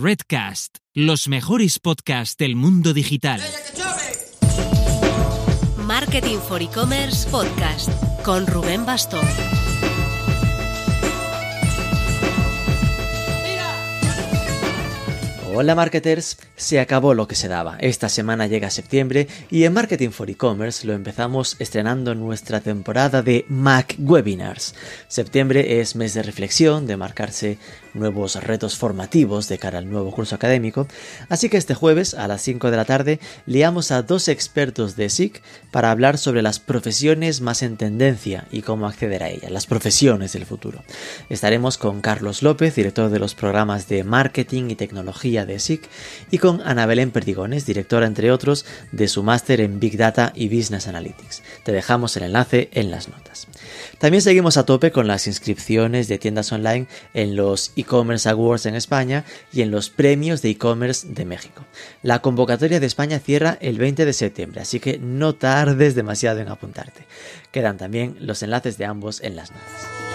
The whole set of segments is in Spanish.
Redcast, los mejores podcasts del mundo digital. Marketing for E-Commerce Podcast con Rubén Bastón. Hola marketers, se acabó lo que se daba. Esta semana llega septiembre y en Marketing for E-Commerce lo empezamos estrenando nuestra temporada de Mac Webinars. Septiembre es mes de reflexión, de marcarse nuevos retos formativos de cara al nuevo curso académico, así que este jueves a las 5 de la tarde liamos a dos expertos de SIC para hablar sobre las profesiones más en tendencia y cómo acceder a ellas, las profesiones del futuro. Estaremos con Carlos López, director de los programas de marketing y tecnología de SIC, y con Ana Belén Perdigones, directora entre otros de su máster en Big Data y Business Analytics. Te dejamos el enlace en las notas. También seguimos a tope con las inscripciones de tiendas online en los e-commerce awards en España y en los premios de e-commerce de México. La convocatoria de España cierra el 20 de septiembre, así que no tardes demasiado en apuntarte. Quedan también los enlaces de ambos en las notas.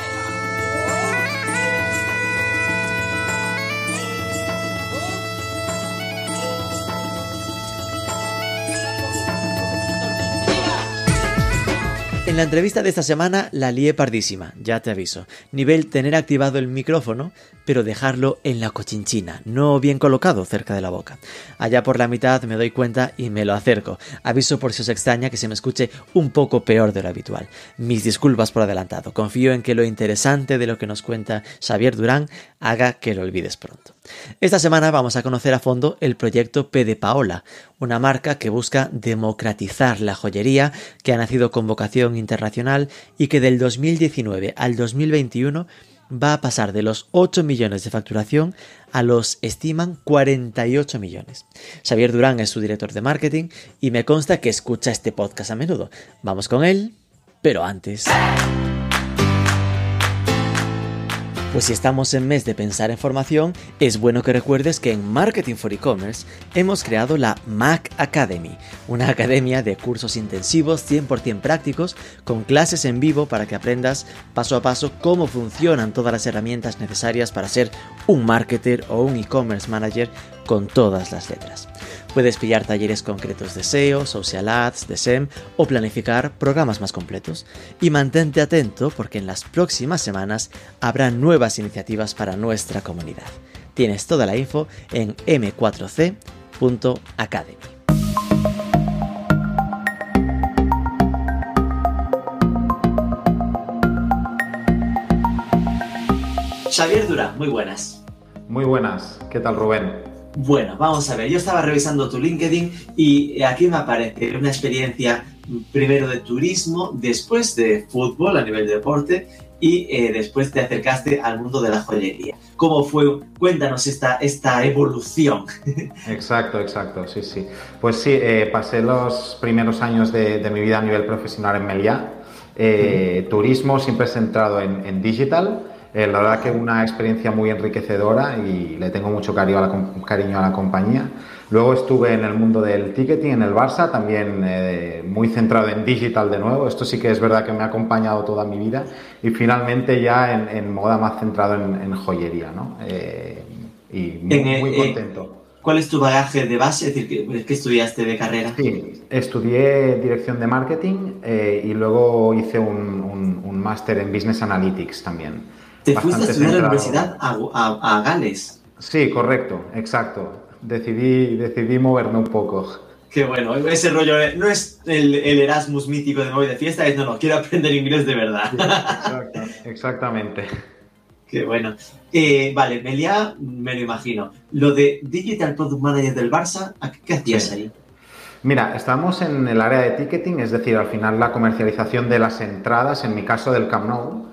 En la entrevista de esta semana la lié pardísima, ya te aviso. Nivel tener activado el micrófono, pero dejarlo en la cochinchina, no bien colocado cerca de la boca. Allá por la mitad me doy cuenta y me lo acerco. Aviso por si os extraña que se me escuche un poco peor de lo habitual. Mis disculpas por adelantado. Confío en que lo interesante de lo que nos cuenta Xavier Durán haga que lo olvides pronto. Esta semana vamos a conocer a fondo el proyecto P de Paola, una marca que busca democratizar la joyería, que ha nacido con vocación internacional y que del 2019 al 2021 va a pasar de los 8 millones de facturación a los estiman 48 millones. Xavier Durán es su director de marketing y me consta que escucha este podcast a menudo. Vamos con él, pero antes... Pues si estamos en mes de pensar en formación, es bueno que recuerdes que en Marketing for E-Commerce hemos creado la Mac Academy, una academia de cursos intensivos 100% prácticos con clases en vivo para que aprendas paso a paso cómo funcionan todas las herramientas necesarias para ser un marketer o un e-commerce manager con todas las letras. Puedes pillar talleres concretos de SEO, Social Ads, de SEM o planificar programas más completos. Y mantente atento porque en las próximas semanas habrá nuevas iniciativas para nuestra comunidad. Tienes toda la info en m4c.academy. Xavier Durán, muy buenas. Muy buenas, ¿qué tal Rubén? Bueno, vamos a ver, yo estaba revisando tu LinkedIn y aquí me aparece una experiencia primero de turismo, después de fútbol a nivel de deporte y eh, después te acercaste al mundo de la joyería. ¿Cómo fue? Cuéntanos esta, esta evolución. Exacto, exacto, sí, sí. Pues sí, eh, pasé los primeros años de, mi vida a nivel profesional en Meliá. Eh, turismo siempre centrado en, en digital eh, la verdad que una experiencia muy enriquecedora y le tengo mucho cariño a la, cariño a la compañía. Luego estuve en el mundo del ticketing en el Barça, también eh, muy centrado en digital de nuevo. Esto sí que es verdad que me ha acompañado toda mi vida. Y finalmente ya en, moda más centrado en, joyería, ¿no? Eh, y muy, contento. ¿Cuál es tu bagaje de base? Es decir, ¿qué, estudiaste de carrera? Sí, estudié dirección de marketing y luego hice un, un máster en Business Analytics también. Te fuiste a estudiar a la universidad a, Gales. Sí, correcto, exacto. Decidí, decidí moverme un poco. Qué bueno, ese rollo no es el, Erasmus mítico de móvil de fiesta, es no, no, quiero aprender inglés de verdad. exacto, exactamente. Qué bueno. Eh, vale, Melia, me lo imagino. Lo de Digital Product Manager del Barça, ¿qué hacías ahí? Mira, estamos en el área de ticketing, es decir, al final la comercialización de las entradas, en mi caso del Camp Nou,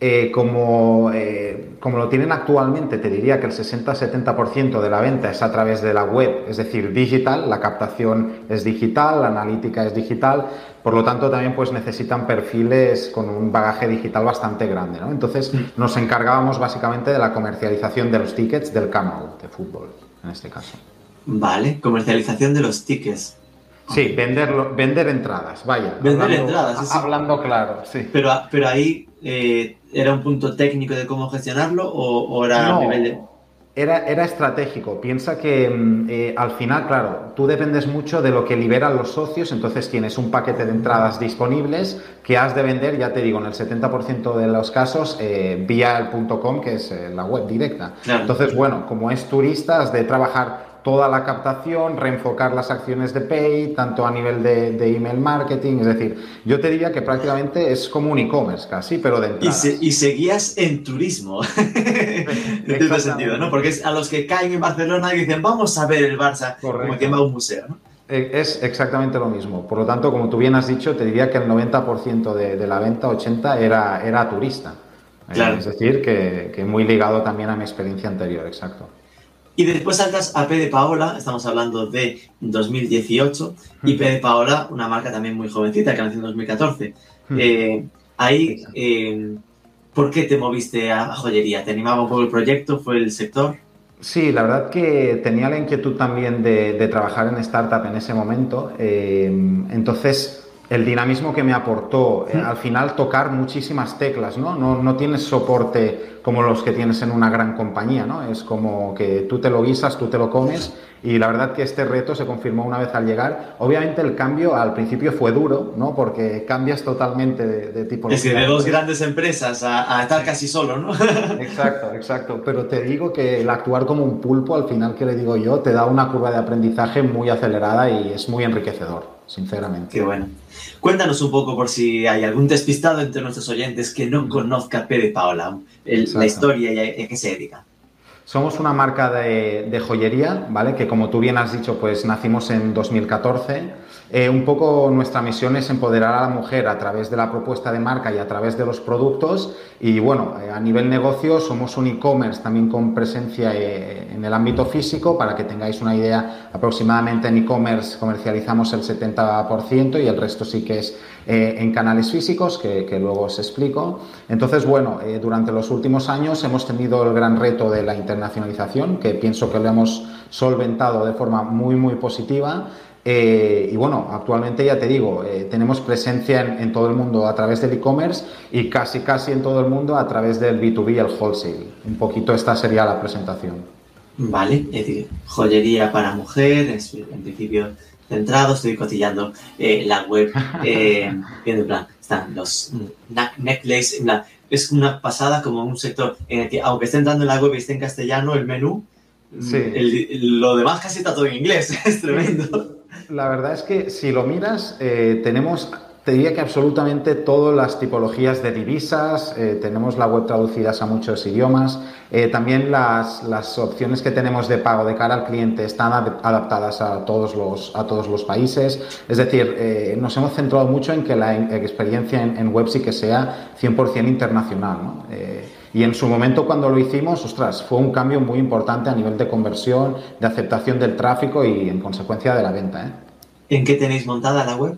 eh, como, eh, como, lo tienen actualmente, te diría que el 60-70% de la venta es a través de la web, es decir, digital, la captación es digital, la analítica es digital, por lo tanto también pues necesitan perfiles con un bagaje digital bastante grande. ¿no? Entonces nos encargábamos básicamente de la comercialización de los tickets del canal de fútbol, en este caso. Vale, comercialización de los tickets. Sí, venderlo, vender entradas, vaya. Vender entradas, Hablando claro, sí. Pero, pero ahí eh, ¿Era un punto técnico de cómo gestionarlo o, era a nivel de.? era, era estratégico. Piensa que mm, eh, al final, claro, tú dependes mucho de lo que liberan los socios, entonces tienes un paquete de entradas disponibles que has de vender, ya te digo, en el 70% de los casos eh, vía el .com, que es la web directa. Entonces, bueno, como es turista, has de trabajar toda la captación, reenfocar las acciones de pay, tanto a nivel de, email marketing, es decir, yo te diría que prácticamente es como un e-commerce casi, pero de y, y, seguías en turismo, en este sentido, ¿no? Porque es a los que caen en Barcelona y dicen, vamos a ver el Barça, como que va a un museo, ¿no? Eh, es exactamente lo mismo. Por lo tanto, como tú bien has dicho, te diría que el 90% de, de, la venta, 80%, era, era turista. Claro. Es decir, que, que muy ligado también a mi experiencia anterior, exacto. Y después saltas a P de Paola, estamos hablando de 2018, y P de Paola, una marca también muy jovencita que nació en 2014. Eh, ahí, eh, ¿por qué te moviste a, joyería? ¿Te animaba un poco el proyecto? ¿Fue el sector? Sí, la verdad que tenía la inquietud también de, trabajar en startup en ese momento. Eh, entonces, el dinamismo que me aportó, eh, al final tocar muchísimas teclas, ¿no? ¿no? No tienes soporte como los que tienes en una gran compañía, ¿no? Es como que tú te lo guisas, tú te lo comes y la verdad que este reto se confirmó una vez al llegar. Obviamente el cambio al principio fue duro, ¿no? Porque cambias totalmente de, tipo... Es que de dos grandes empresas a, estar casi solo, ¿no? exacto, exacto. Pero te digo que el actuar como un pulpo, al final que le digo yo, te da una curva de aprendizaje muy acelerada y es muy enriquecedor sinceramente. Qué bueno. Cuéntanos un poco por si hay algún despistado entre nuestros oyentes que no conozca P de Paola, la historia y a, qué se dedica. Somos una marca de, de, joyería, ¿vale? Que como tú bien has dicho, pues nacimos en 2014 eh, un poco nuestra misión es empoderar a la mujer a través de la propuesta de marca y a través de los productos. Y bueno, eh, a nivel negocio somos un e-commerce también con presencia eh, en el ámbito físico. Para que tengáis una idea, aproximadamente en e-commerce comercializamos el 70% y el resto sí que es en canales físicos, que, que, luego os explico. Entonces, bueno, durante los últimos años hemos tenido el gran reto de la internacionalización, que pienso que lo hemos solventado de forma muy, muy positiva. Eh, y bueno, actualmente ya te digo, eh, tenemos presencia en, todo el mundo a través del e-commerce y casi casi en todo el mundo a través del B2B, el wholesale. Un poquito esta sería la presentación. Vale, es decir, joyería para mujer, en principio centrado, estoy cotillando eh, la web, en plan, están los necklaces, es una pasada como un sector en el que, aunque esté entrando en la web y esté en castellano, el menú, lo demás casi está todo en inglés, es tremendo. La verdad es que si lo miras, eh, tenemos, te diría que absolutamente todas las tipologías de divisas, eh, tenemos la web traducidas a muchos idiomas, eh, también las, las, opciones que tenemos de pago de cara al cliente están adaptadas a todos los, a todos los países, es decir, nos hemos centrado mucho en que la experiencia en, web sí que sea 100% internacional. ¿no? Y en su momento cuando lo hicimos, ostras, fue un cambio muy importante a nivel de conversión, de aceptación del tráfico y en consecuencia de la venta. ¿eh? ¿En qué tenéis montada la web?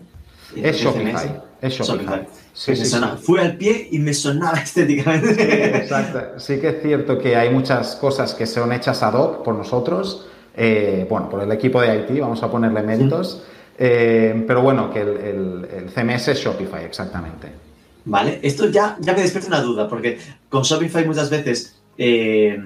Es Shopify. Es Shopify. Sí, sí, Fui al pie y me sonaba estéticamente. exacto. Sí que es cierto que hay muchas cosas que son hechas ad hoc por nosotros, eh, bueno, por el equipo de IT, vamos a ponerle méritos, eh, pero bueno, que el, el CMS es Shopify, exactamente. ¿Vale? Esto ya, ya me despierta una duda, porque con Shopify muchas veces eh,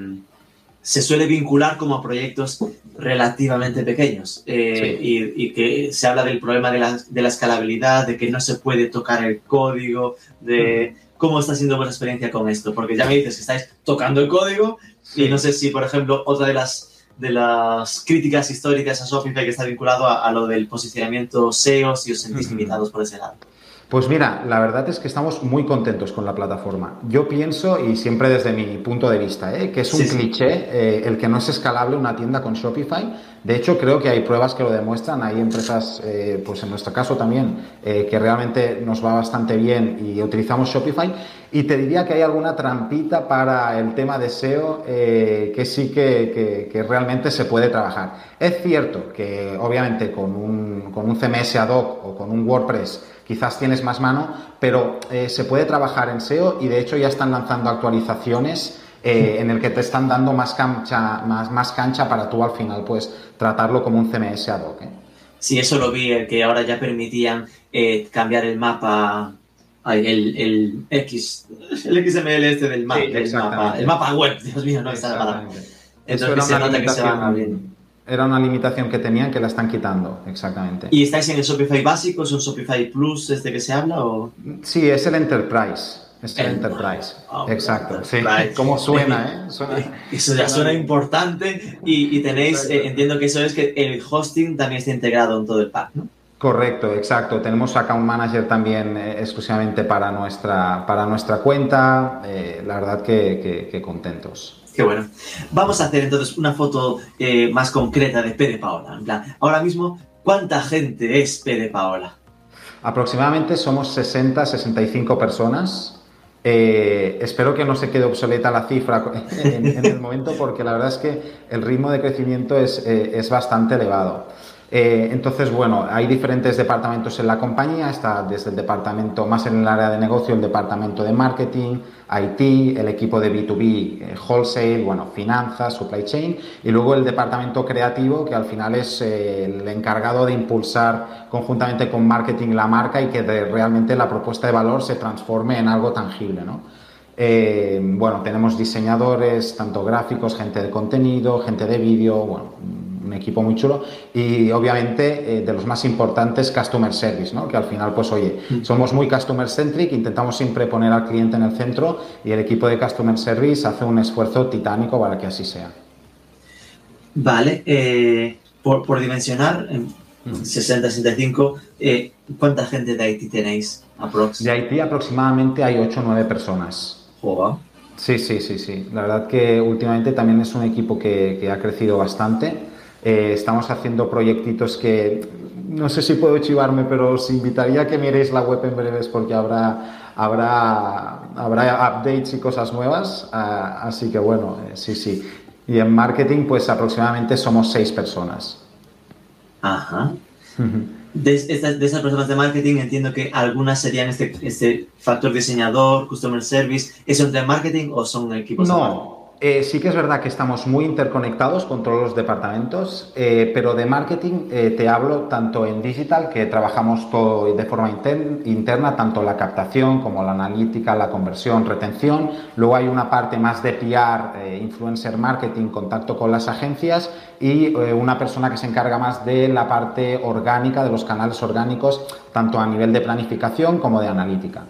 se suele vincular como a proyectos relativamente pequeños eh, y, que se habla del problema de la, de la, escalabilidad, de que no se puede tocar el código, de cómo está siendo vuestra experiencia con esto, porque ya me dices que estáis tocando el código y no sé si, por ejemplo, otra de las de las críticas históricas a Shopify que está vinculado a, lo del posicionamiento SEO, si os sentís limitados por ese lado. Pues mira, la verdad es que estamos muy contentos con la plataforma. Yo pienso, y siempre desde mi punto de vista, ¿eh? que es un cliché eh, el que no es escalable una tienda con Shopify. De hecho, creo que hay pruebas que lo demuestran. Hay empresas, eh, pues en nuestro caso también, que realmente nos va bastante bien y utilizamos Shopify. Y te diría que hay alguna trampita para el tema de SEO que sí que, que, realmente se puede trabajar. Es cierto que obviamente con un, con un CMS ad hoc o con un WordPress, quizás tienes más mano, pero eh, se puede trabajar en SEO y de hecho ya están lanzando actualizaciones eh, en el que te están dando más cancha, más, más cancha para tú al final pues tratarlo como un CMS ad hoc. ¿eh? Sí, eso lo vi, que ahora ya permitían cambiar el mapa, el, el, X, el XML este del, mapa, el mapa web, Dios mío, no está Entonces se nota que se van abriendo. Era una limitación que tenían que la están quitando, exactamente. ¿Y estáis en el Shopify básico? ¿Es un Shopify Plus este que se habla? O... Sí, es el Enterprise. Es el Enterprise. Ah, Exacto. Sí. ¿Cómo suena, eh? Eso ya suena importante y, tenéis, eh, entiendo que eso es que el hosting también está integrado en todo el pack, ¿no? Correcto, exacto. Tenemos Account Manager también eh, exclusivamente para nuestra, para nuestra cuenta. la verdad que contentos. Qué bueno. Vamos a hacer entonces una foto eh, más concreta de P de Paola. En plan, ahora mismo, ¿cuánta gente es P de Paola? Aproximadamente somos 60, 65 personas. Eh, espero que no se quede obsoleta la cifra en, el momento porque la verdad es que el ritmo de crecimiento es, eh, es bastante elevado. Eh, entonces, bueno, hay diferentes departamentos en la compañía, está desde el departamento más en el área de negocio, el departamento de marketing, IT, el equipo de B2B, eh, wholesale, bueno, finanzas, supply chain, y luego el departamento creativo, que al final es eh, el encargado de impulsar conjuntamente con marketing la marca y que realmente la propuesta de valor se transforme en algo tangible, ¿no? bueno, tenemos diseñadores, tanto gráficos, gente de contenido, gente de vídeo, bueno, un equipo muy chulo y obviamente eh, de los más importantes customer service, ¿no? que al final pues oye, mm. somos muy customer centric, intentamos siempre poner al cliente en el centro y el equipo de customer service hace un esfuerzo titánico para que así sea. Vale, eh, por, dimensionar, 60-65, mm. eh, ¿cuánta gente de Haití tenéis? De Haití aproximadamente hay 8 o 9 personas. Joder. Sí, sí, sí, sí. La verdad que últimamente también es un equipo que, que ha crecido bastante. Eh, estamos haciendo proyectitos que no sé si puedo chivarme, pero os invitaría a que miréis la web en breves porque habrá, habrá, habrá updates y cosas nuevas. Ah, así que bueno, eh, sí, sí. Y en marketing, pues aproximadamente somos seis personas. Ajá. De, esas personas de marketing entiendo que algunas serían este, este factor diseñador, customer service. ¿Eso entre marketing o son equipos? No, eh, sí que es verdad que estamos muy interconectados con todos los departamentos, eh, pero de marketing eh, te hablo tanto en digital, que trabajamos todo de forma interna, tanto la captación como la analítica, la conversión, retención. Luego hay una parte más de PR, influencer marketing, contacto con las agencias y una persona que se encarga más de la parte orgánica, de los canales orgánicos, tanto a nivel de planificación como de analítica.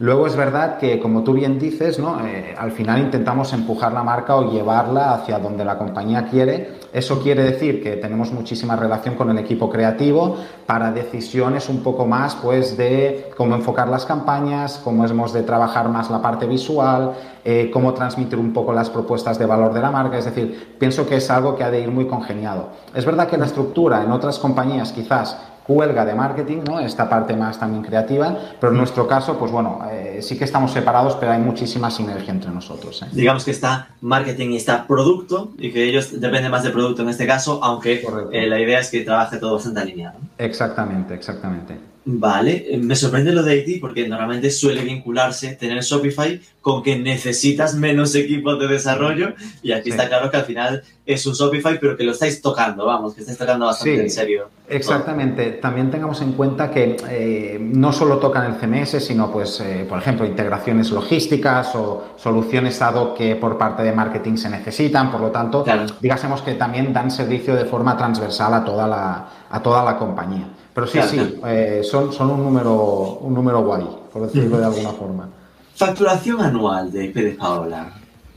Luego es verdad que, como tú bien dices, ¿no? Eh, al final intentamos empujar la marca o llevarla hacia donde la compañía quiere. Eso quiere decir que tenemos muchísima relación con el equipo creativo para decisiones un poco más pues, de cómo enfocar las campañas, cómo hemos de trabajar más la parte visual, eh, cómo transmitir un poco las propuestas de valor de la marca. Es decir, pienso que es algo que ha de ir muy congeniado. Es verdad que la estructura en otras compañías quizás huelga de marketing, ¿no? esta parte más también creativa, pero en nuestro caso, pues bueno, eh, sí que estamos separados, pero hay muchísima sinergia entre nosotros. ¿eh? Digamos que está marketing y está producto, y que ellos dependen más de producto en este caso, aunque eh, la idea es que trabaje todo bastante alineado. Exactamente, exactamente. Vale, eh, me sorprende lo de Haití porque normalmente suele vincularse tener Shopify con que necesitas menos equipos de desarrollo y aquí está claro que al final es un Shopify pero que lo estáis tocando, vamos, que estáis tocando bastante en serio. Exactamente, también tengamos en cuenta que eh, no solo tocan el CMS, sino pues, eh, por ejemplo, integraciones logísticas o soluciones ad hoc que por parte de marketing se necesitan, por lo tanto, digásemos que también dan servicio de forma transversal a toda la, a toda la compañía. Pero sí, sí, eh, son, son un, número, un número guay, por decirlo de alguna forma. ¿Facturación anual de Pérez Paola?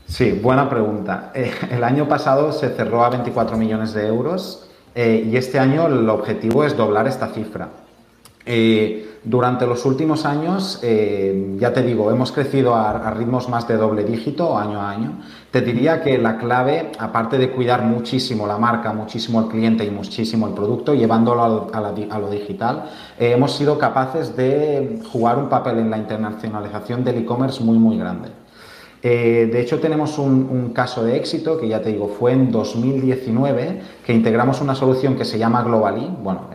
Sí, buena pregunta. Eh, el año pasado se cerró a 24 millones de euros eh, y este año el objetivo es doblar esta cifra. Durante los últimos años, eh, ya te digo, hemos crecido a, ritmos más de doble dígito año a año. Te diría que la clave, aparte de cuidar muchísimo la marca, muchísimo el cliente y muchísimo el producto, llevándolo a, lo digital, eh, hemos sido capaces de jugar un papel en la internacionalización del e-commerce muy, muy grande. Eh, de hecho, tenemos un, caso de éxito que ya te digo, fue en 2019, que integramos una solución que se llama Globally, bueno,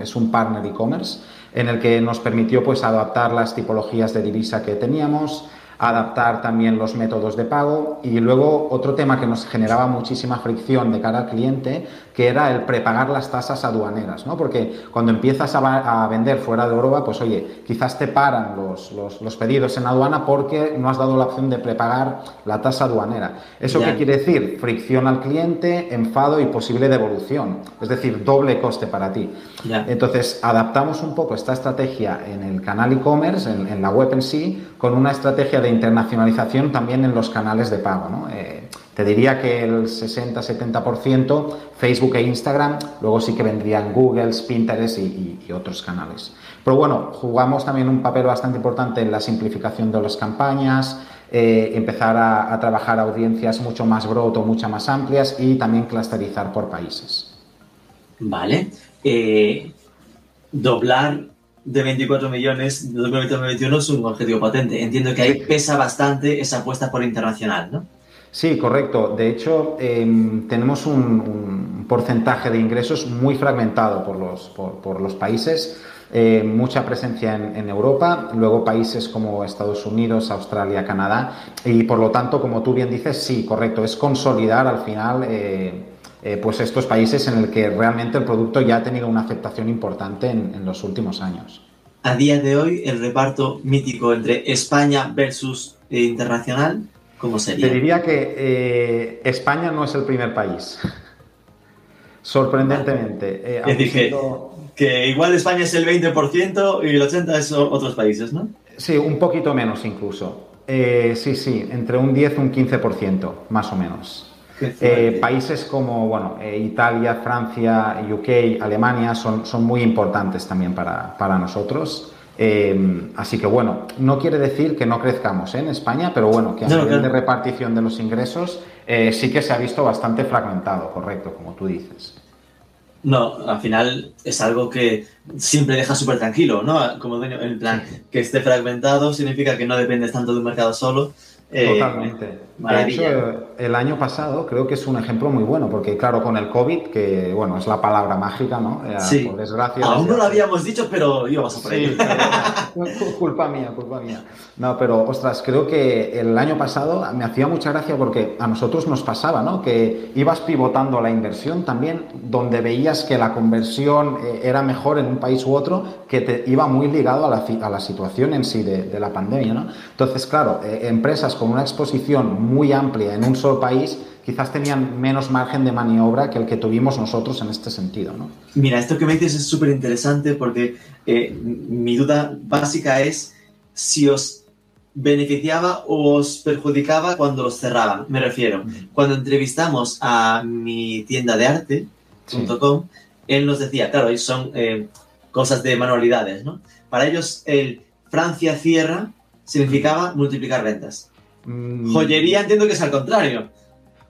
es un partner e-commerce, en el que nos permitió pues, adaptar las tipologías de divisa que teníamos, adaptar también los métodos de pago y luego otro tema que nos generaba muchísima fricción de cara al cliente, que era el prepagar las tasas aduaneras, ¿no? Porque cuando empiezas a, vender fuera de Europa, pues oye, quizás te paran los, los, pedidos en aduana porque no has dado la opción de prepagar la tasa aduanera. ¿Eso qué quiere decir? Fricción al cliente, enfado y posible devolución, es decir, doble coste para ti. Entonces, adaptamos un poco esta estrategia en el canal e-commerce, en, en la web en sí, con una estrategia de internacionalización también en los canales de pago. Eh, te diría que el 60-70% Facebook e Instagram, luego sí que vendrían Google, Pinterest y, otros canales. Pero bueno, jugamos también un papel bastante importante en la simplificación de las campañas, eh, empezar a, trabajar audiencias mucho más broad o mucho más amplias y también clusterizar por países. Vale. Eh, doblar de 24 millones de 2021 es un objetivo potente. Entiendo que ahí pesa bastante esa apuesta por internacional, ¿no? Sí, correcto. De hecho, em, tenemos un, porcentaje de ingresos muy fragmentado por los, por, los países. Eh, mucha presencia en, Europa, luego países como Estados Unidos, Australia, Canadá, y por lo tanto, como tú bien dices, sí, correcto, es consolidar al final eh, eh, pues estos países en el que realmente el producto ya ha tenido una aceptación importante en, los últimos años. A día de hoy, el reparto mítico entre España versus eh, internacional, ¿cómo sería? Te diría que eh, España no es el primer país. Sorprendentemente. es decir, que, igual España es el 20% y el 80% es otros países, ¿no? Sí, un poquito menos incluso. sí, sí, entre un 10 y un 15%, más o menos. Eh, países como bueno, eh, Italia, Francia, UK, Alemania son, son muy importantes también para, para nosotros. Eh, así que bueno, no quiere decir que no crezcamos en España, pero bueno, que a nivel de repartición de los ingresos sí que se ha visto bastante fragmentado, correcto, como tú dices. No, al final es algo que siempre deja súper tranquilo, ¿no? Como en plan, que esté fragmentado significa que no dependes tanto de un mercado solo, eh, Totalmente. De hecho, el año pasado creo que es un ejemplo muy bueno, porque claro, con el COVID, que bueno, es la palabra mágica, ¿no? Eh, sí. Por desgracia. Aún no lo habíamos dicho, pero íbamos a por sí, culpa mía, culpa mía. No, pero ostras, creo que el año pasado me hacía mucha gracia porque a nosotros nos pasaba, ¿no? Que ibas pivotando la inversión también, donde veías que la conversión eh, era mejor en un país u otro, que te iba muy ligado a la, a la situación en sí de, de la pandemia, ¿no? Entonces, claro, empresas con una exposición muy amplia en un solo país, quizás tenían menos margen de maniobra que el que tuvimos nosotros en este sentido. ¿no? Mira, esto que me dices es súper interesante porque eh, mi duda básica es si os beneficiaba o os perjudicaba cuando os cerraban. Me refiero, cuando entrevistamos a mi tienda de arte.com, él nos decía, claro, son eh, cosas de manualidades, ¿no? Para ellos el Francia cierra significaba multiplicar ventas. Mm. Joyería entiendo que es al contrario.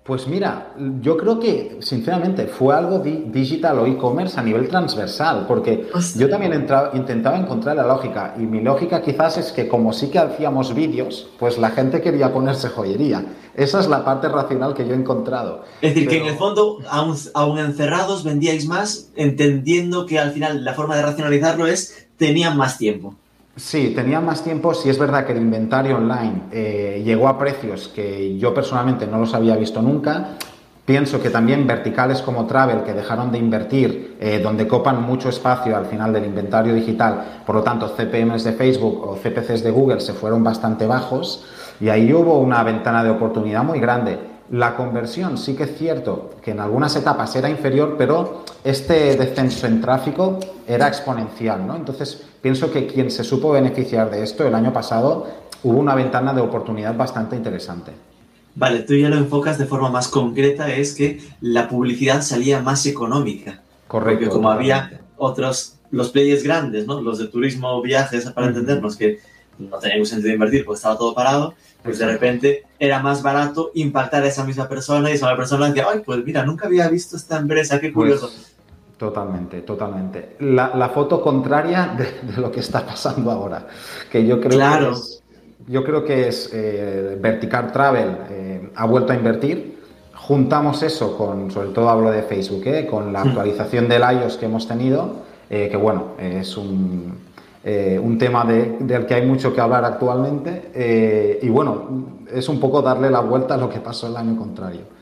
Pues mira, yo creo que, sinceramente, fue algo digital o e-commerce a nivel transversal, porque yo también intentaba encontrar la lógica, y mi lógica quizás es que como sí que hacíamos vídeos, pues la gente quería ponerse joyería. Esa es la parte racional que yo he encontrado. Es decir, que en el fondo, aún, aún encerrados, vendíais más, entendiendo que al final la forma de racionalizarlo es, tenían más tiempo. Sí, tenía más tiempo. Si es verdad que el inventario online eh, llegó a precios que yo personalmente no los había visto nunca. Pienso que también verticales como Travel, que dejaron de invertir, eh, donde copan mucho espacio al final del inventario digital, por lo tanto CPMs de Facebook o CPCs de Google se fueron bastante bajos y ahí hubo una ventana de oportunidad muy grande. La conversión sí que es cierto que en algunas etapas era inferior, pero este descenso en tráfico era exponencial, ¿no? Entonces, pienso que quien se supo beneficiar de esto el año pasado hubo una ventana de oportunidad bastante interesante. Vale, tú ya lo enfocas de forma más concreta, es que la publicidad salía más económica. Correcto. Porque como había otros, los players grandes, ¿no? Los de turismo viajes, para entendernos, que no teníamos sentido de invertir porque estaba todo parado, pues de repente era más barato impactar a esa misma persona y esa persona decía, ay, pues mira, nunca había visto esta empresa, qué pues curioso. Totalmente, totalmente. La, foto contraria de, lo que está pasando ahora, que yo creo que es, yo creo que es eh, Vertical Travel eh, ha vuelto a invertir. Juntamos eso con, sobre todo hablo de Facebook, eh, con la hmm. actualización del iOS que hemos tenido, que bueno, es un, un tema del que hay mucho que hablar actualmente. Y bueno, es un poco darle la vuelta a lo que pasó el año contrario.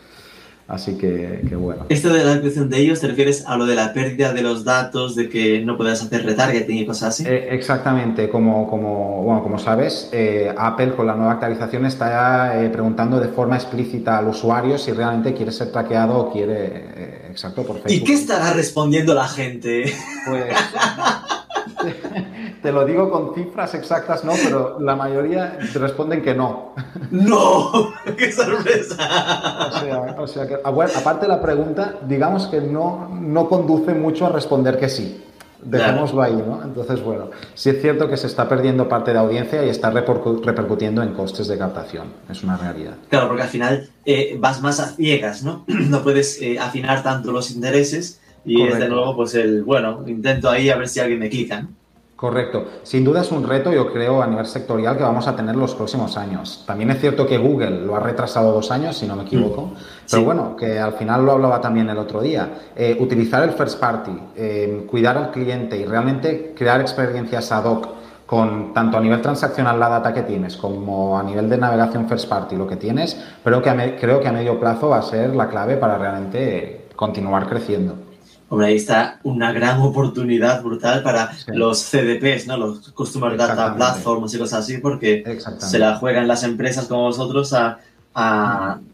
Así que, bueno. Esto de la creación de ellos, ¿te refieres a lo de la pérdida de los datos, de que no puedas hacer retargeting y cosas así? Eh, exactamente, como, como, bueno, como sabes, eh, Apple con la nueva actualización está eh, preguntando de forma explícita al usuario si realmente quiere ser traqueado o quiere, exacto, por Facebook. ¿Y qué estará respondiendo la gente? Pues... te lo digo con cifras exactas, no, pero la mayoría te responden que no. ¡No! ¡Qué sorpresa! O sea, que, aparte de la pregunta, digamos que no, no conduce mucho a responder que sí. Dejémoslo ahí, ¿no? Entonces, bueno, sí es cierto que se está perdiendo parte de audiencia y está repercutiendo en costes de captación. Es una realidad. Claro, porque al final eh, vas más a ciegas, ¿no? No puedes eh, afinar tanto los intereses y es de nuevo, pues el, bueno, intento ahí a ver si alguien me clica. Correcto. Sin duda es un reto, yo creo, a nivel sectorial que vamos a tener los próximos años. También es cierto que Google lo ha retrasado dos años, si no me equivoco, mm. pero bueno, que al final lo hablaba también el otro día. Eh, utilizar el first party, eh, cuidar al cliente y realmente crear experiencias ad hoc con tanto a nivel transaccional la data que tienes como a nivel de navegación first party lo que tienes, pero que creo que a medio plazo va a ser la clave para realmente continuar creciendo. Hombre, ahí está una gran oportunidad brutal para los CDPs, ¿no? Los Customer Data Platforms y cosas así, porque se la juegan las empresas como vosotros a,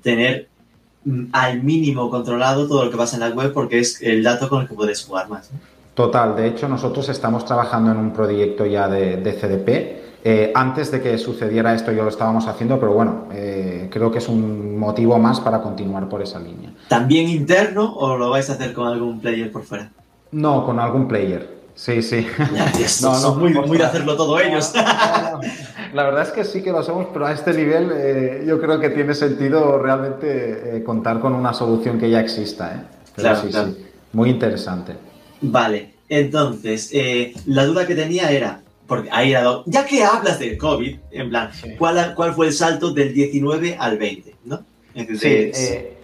tener mm, al mínimo controlado todo lo que pasa en la web porque es el dato con el que puedes jugar más. Total, de hecho nosotros estamos trabajando en un proyecto ya de, de CDP eh, antes de que sucediera esto yo lo estábamos haciendo, pero bueno, eh, creo que es un motivo más para continuar por esa línea. ¿También interno o lo vais a hacer con algún player por fuera? No, con algún player. Sí, sí. no, no, muy, muy de hacerlo todo ellos. La verdad es que sí que lo hacemos, pero a este nivel eh, yo creo que tiene sentido realmente contar con una solución que ya exista. claro, sí, sí. Muy interesante. Vale, entonces, la duda que tenía era, porque ahí era, ya que hablas del COVID, en plan, ¿cuál, ¿cuál fue el salto del 19 al 20? ¿no? sí, eh,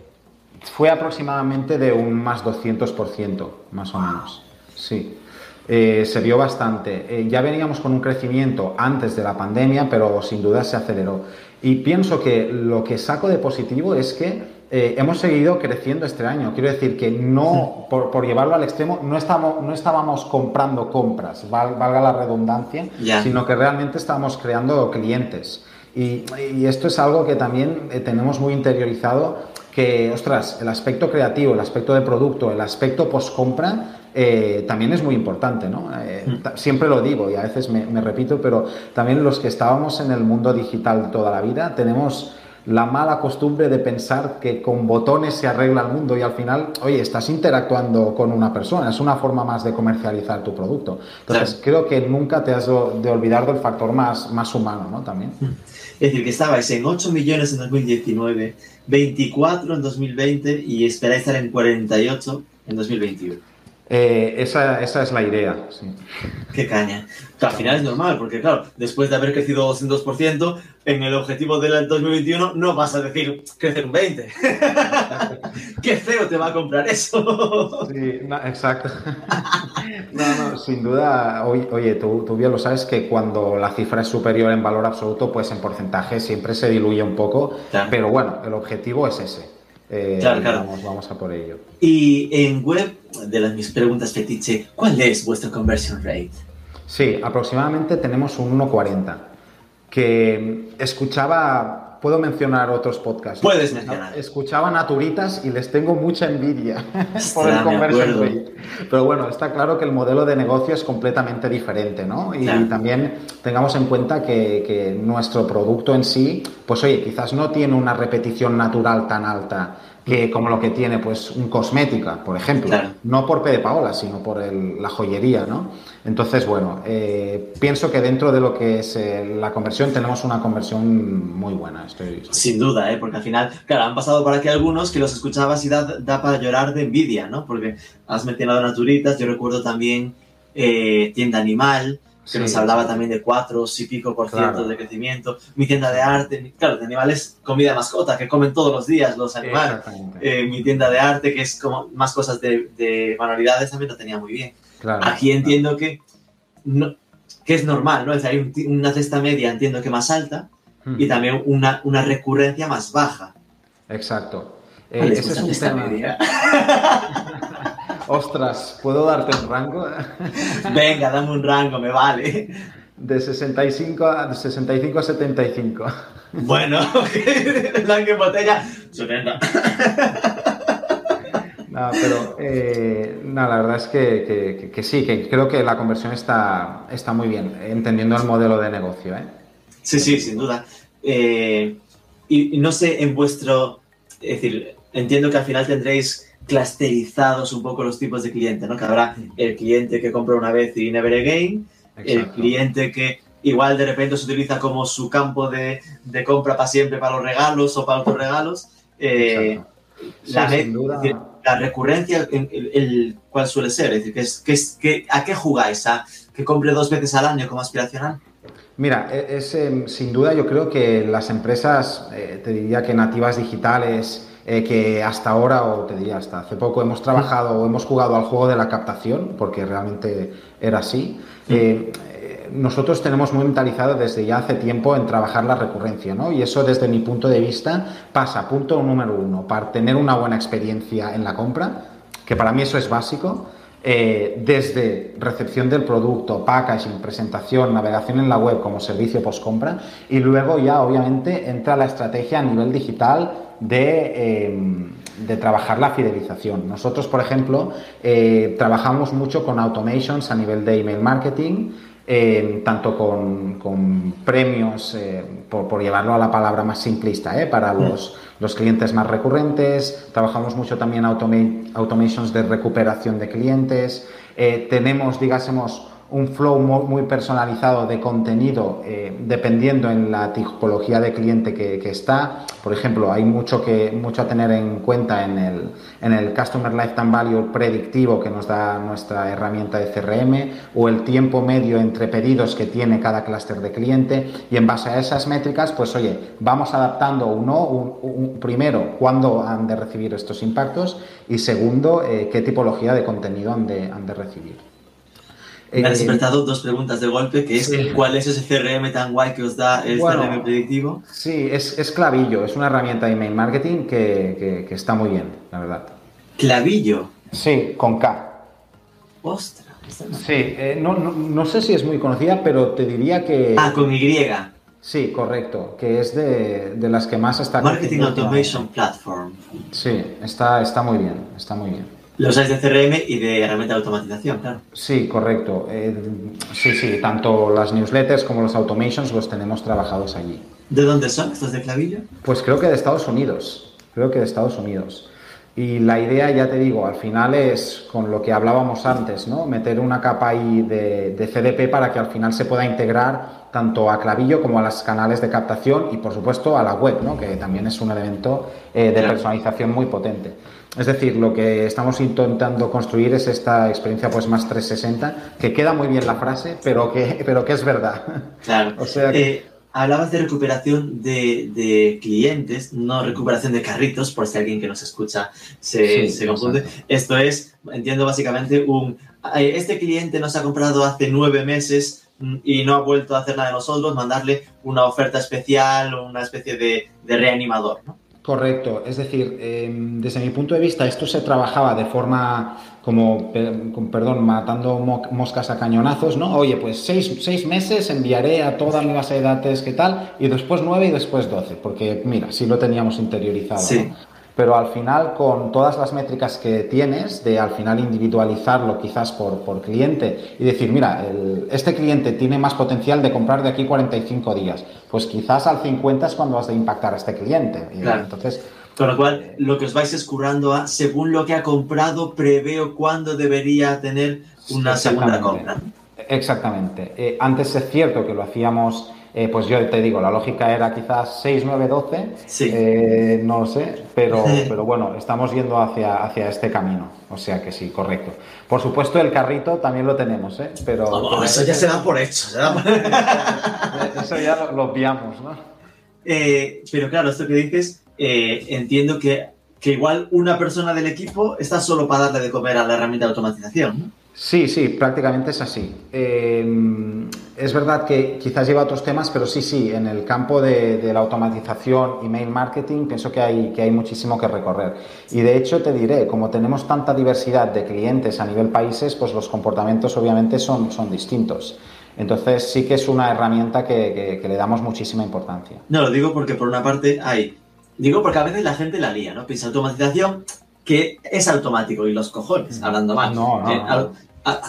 fue aproximadamente de un más 200%, más o menos. Sí. Eh, se vio bastante. Eh, ya veníamos con un crecimiento antes de la pandemia, pero sin duda se aceleró. Y pienso que lo que saco de positivo es que eh, hemos seguido creciendo este año. Quiero decir que no, por, llevarlo al extremo, no, estamos, no estábamos comprando compras, valga la redundancia, sino que realmente estábamos creando clientes. Y, esto es algo que también eh, tenemos muy interiorizado, que, ostras, el aspecto creativo, el aspecto de producto, el aspecto post-compra, eh, también es muy importante, ¿no? Mm. Siempre lo digo y a veces me, me repito, pero también los que estábamos en el mundo digital toda la vida tenemos la mala costumbre de pensar que con botones se arregla el mundo y al final, oye, estás interactuando con una persona, es una forma más de comercializar tu producto. Entonces, creo que nunca te has de olvidar del factor más, más humano, ¿no? También. Mm. Es decir, que estabais en 8 millones en 2019, 24 en 2020 y esperáis estar en 48 en 2021. Eh, esa, esa, es la idea. Sí. Qué caña. al final es normal, porque claro, después de haber crecido 200%, en el objetivo del 2021 no vas a decir crecer un 20%. Qué feo te va a comprar eso. sí, exacto. no, no, sin duda, oye, tú, tú, bien lo sabes que cuando la cifra es superior en valor absoluto, pues en porcentaje siempre se diluye un poco, pero bueno, el objetivo es ese. Eh, claro, claro. Vamos, a por ello. Y en web, de las mis preguntas fetiche, ¿cuál es vuestro conversion rate? Sí, aproximadamente tenemos un 1,40. Que escuchaba puedo mencionar otros podcasts. Puedes mencionar. Escuchaba Naturitas y les tengo mucha envidia por el conversion rate. Pero bueno, está claro que el modelo de negocio es completamente diferente, ¿no? Y también tengamos en cuenta que, que, nuestro producto en sí, pues oye, quizás no tiene una repetición natural tan alta que como lo que tiene pues un cosmética, por ejemplo, no por P Paola, sino por la joyería, ¿no? Entonces, bueno, eh, pienso que dentro de lo que es eh, la conversión tenemos una conversión muy buena. Estoy, Sin duda, ¿eh? porque al final, claro, han pasado por aquí algunos que los escuchabas y da, da para llorar de envidia, ¿no? Porque has mencionado Naturitas, yo recuerdo también eh, Tienda Animal, que nos hablaba también de cuatro y pico por ciento de crecimiento. Mi tienda de arte, claro, de animales, comida de mascota, que comen todos los días los animales. Eh, mi tienda de arte, que es como más cosas de, manualidades, también lo tenía muy bien. Aquí entiendo que no, que es normal, ¿no? Es decir, hay un una cesta media, entiendo que más alta, Hmm. y también una, una recurrencia más baja. Exacto. Eh, Vale, ese es un tema. Ostras, ¿puedo darte un rango? Venga, dame un rango, me vale. De 65 a, de 65 a 75. Bueno, blanco en botella, 70. No, pero eh, no, la verdad es que, que- que- que sí, que creo que la conversión está, está muy bien, entendiendo el modelo de negocio. ¿eh? Sí, sí, sin duda. Eh, y, y no sé, en vuestro. Es decir, entiendo que al final tendréis clusterizados un poco los tipos de cliente, ¿no? Que habrá el cliente que compra una vez y never again, el cliente que igual de repente se utiliza como su campo de, de compra para siempre para los regalos o para otros regalos. Eh. Sí, la, decir, la recurrencia, el, el- el- ¿cuál suele ser? Es decir, ¿qué es, qué- ¿a qué jugáis? ¿A que compre dos veces al año como aspiracional? Mira, e- es, em, sin duda yo creo que las empresas, eh, te diría que nativas digitales, eh, que hasta ahora, o te diría hasta hace poco, hemos trabajado o hemos jugado al juego de la captación, porque realmente era así. eh, eh, nosotros tenemos muy mentalizado desde ya hace tiempo en trabajar la recurrencia, ¿no? Y eso desde mi punto de vista pasa, punto número uno, para tener una buena experiencia en la compra, que para mí eso es básico, eh, desde recepción del producto, packaging, presentación, navegación en la web como servicio post-compra y luego ya obviamente entra la estrategia a nivel digital de, eh, de trabajar la fidelización. Nosotros, por ejemplo, eh, trabajamos mucho con automations a nivel de email marketing, eh, tanto con, con premios, eh, por, por llevarlo a la palabra más simplista, eh, para los, los clientes más recurrentes. Trabajamos mucho también automa- automations de recuperación de clientes. Tenemos, digásemos, un flow muy personalizado de contenido eh, dependiendo en la tipología de cliente que, está. Por ejemplo, hay mucho, que, mucho a tener en cuenta en el, en el Customer Lifetime Value predictivo que nos da nuestra herramienta de CRM o el tiempo medio entre pedidos que tiene cada clúster de cliente y en base a esas métricas, pues oye, vamos adaptando o no, un- un- primero, cuándo han de recibir estos impactos y segundo, eh, qué tipología de contenido han de, han de recibir. Me has Eh, despertado dos preguntas de golpe, que es sí. ¿cuál es ese CRM tan guay que os da el Bueno. CRM predictivo? Sí, es, es clavillo, es una herramienta de email marketing que, que- que está muy bien, la verdad. Clavillo. Sí, con K. Ostras. no. Sí, eh, no, no, no sé si es muy conocida, pero te diría que... Ah, con Y. Sí, correcto, que es de, de las que más está... Marketing Automation. Platform. Sí, está, está muy bien, está muy bien. Lo usáis de CRM y de herramienta de automatización, claro. Sí, correcto. Eh, sí, sí, tanto las newsletters como los automations los tenemos trabajados allí. ¿De dónde son estos de clavillo? Pues creo que de Estados Unidos, creo que de Estados Unidos. Y la idea, ya te digo, al final es con lo que hablábamos antes, ¿no? Meter una capa ahí de, de CDP para que al final se pueda integrar tanto a Clavillo como a los canales de captación y, por supuesto, a la web, ¿no? Que también es un elemento eh, de personalización muy potente. Es decir, lo que estamos intentando construir es esta experiencia pues más 360, que queda muy bien la frase, pero que, pero que es verdad. Claro. O sea que- Eh, hablabas de recuperación de, de clientes, no recuperación de carritos, por si alguien que nos escucha se, Sí, se confunde. exacto. Esto es, entiendo básicamente, un este cliente nos ha comprado hace nueve meses mm, y no ha vuelto a hacer nada de nosotros, mandarle una oferta especial o una especie de, de reanimador, ¿no? Correcto, es decir, eh, desde mi punto de vista esto se trabajaba de forma como, con- perdón, matando mo- moscas a cañonazos, ¿no? Oye, pues seis, seis meses enviaré a toda mi base de datos, ¿qué tal? Y después nueve y después doce, porque mira, sí lo teníamos interiorizado. Sí. ¿no? Pero al final, con todas las métricas que tienes, de al final individualizarlo quizás por, por cliente y decir, mira, el- este cliente tiene más potencial de comprar de aquí 45 días, pues quizás al 50 es cuando has de impactar a este cliente. Y Claro. Entonces, Con lo cual, lo que os vais escurrando a, según lo que ha comprado, preveo cuándo debería tener una segunda compra. Exactamente. Eh, antes es cierto que lo hacíamos, eh, pues yo te digo, la lógica era quizás 6, 9, 12, Sí. eh, no lo sé, pero, pero bueno, estamos yendo hacia, hacia este camino, o sea que sí, correcto. Por supuesto, el carrito también lo tenemos, ¿eh? pero, pero eso ya se da por hecho. se da por- eso ya lo, lo obviamos, ¿no? Eh, pero claro, esto que dices, eh, entiendo que, que igual una persona del equipo está solo para darle de comer a la herramienta de automatización. ¿no? Sí, sí, prácticamente es así. Em, es verdad que quizás lleva otros temas, pero sí, sí, en el campo de, la automatización, email marketing, pienso que hay, que hay muchísimo que recorrer. Y de hecho te diré, como tenemos tanta diversidad de clientes a nivel países, pues los comportamientos obviamente son, son distintos. Entonces sí que es una herramienta que, le damos muchísima importancia. No, lo digo porque por una parte hay... Digo porque a veces la gente la lía, ¿no? Piensa automatización, que es automático y los cojones, hablando mal. No, no, eh,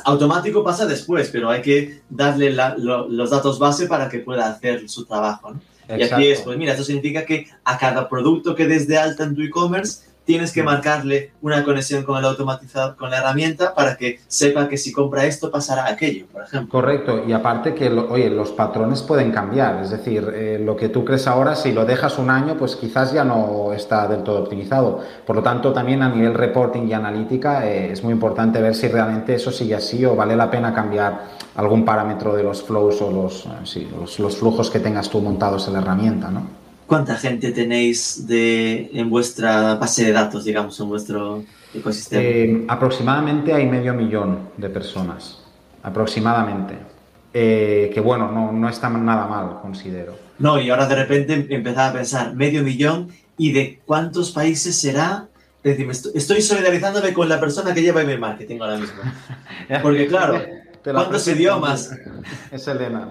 automático pasa después, pero hay que darle los datos base para que pueda hacer su trabajo. Y aquí es, pues mira, eso significa que a cada producto que des de alta en tu e-commerce tienes que marcarle una conexión con el automatizador, con la herramienta, para que sepa que si compra esto pasará aquello, por ejemplo. Correcto, y aparte que, oye, los patrones pueden cambiar, es decir, eh, lo que tú crees ahora, si lo dejas un año, pues quizás ya no está del todo optimizado. Por lo tanto, también a nivel reporting y analítica eh, es muy importante ver si realmente eso sigue así o vale la pena cambiar algún parámetro de los flows o los, eh, los, los flujos que tengas tú montados en la herramienta, ¿no? ¿Cuánta gente tenéis de, en vuestra base de datos, digamos, en vuestro ecosistema? Eh, aproximadamente hay medio millón de personas, aproximadamente. Eh, que bueno, no, no está nada mal, considero. No, y ahora de repente empezaba a pensar, medio millón, ¿y de cuántos países será? Es decir, estoy solidarizándome con la persona que lleva email marketing ahora mismo. Porque claro, ¿Cuántos idiomas? Es Elena.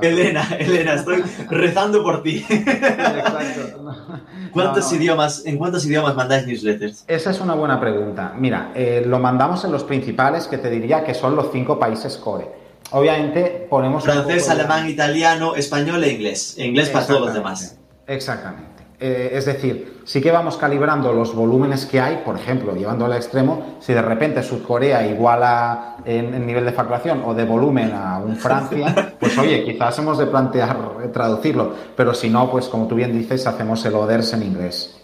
Elena, Elena, estoy rezando por ti. Exacto. ¿Cuántos idiomas, ¿En cuántos idiomas mandáis newsletters? Esa es una buena pregunta. Mira, eh, lo mandamos en los principales, que te diría que son los cinco países core. Obviamente ponemos... Francés, alemán, italiano, español e inglés. Inglés para todos los demás. Exactamente. Eh, es decir, sí que vamos calibrando los volúmenes que hay, por ejemplo, llevando al extremo, si de repente Sudcorea iguala en, en nivel de facturación o de volumen a un Francia, pues oye, quizás hemos de plantear traducirlo, pero si no, pues como tú bien dices, hacemos el ODERS en inglés.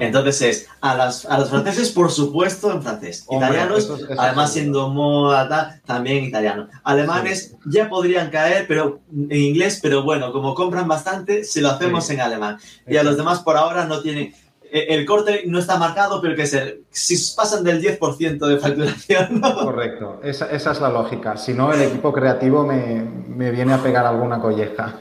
Entonces es a, las, a los franceses, por supuesto, en francés. Italianos, además siendo moda, también italiano. Alemanes ya podrían caer pero en inglés, pero bueno, como compran bastante, se lo hacemos en alemán. Y a los demás por ahora no tienen... E, el corte no está marcado, pero que ser, si pasan del 10% de facturación. Correcto, esa, esa, es la lógica. Si no, el equipo creativo me, me viene a pegar alguna colleja.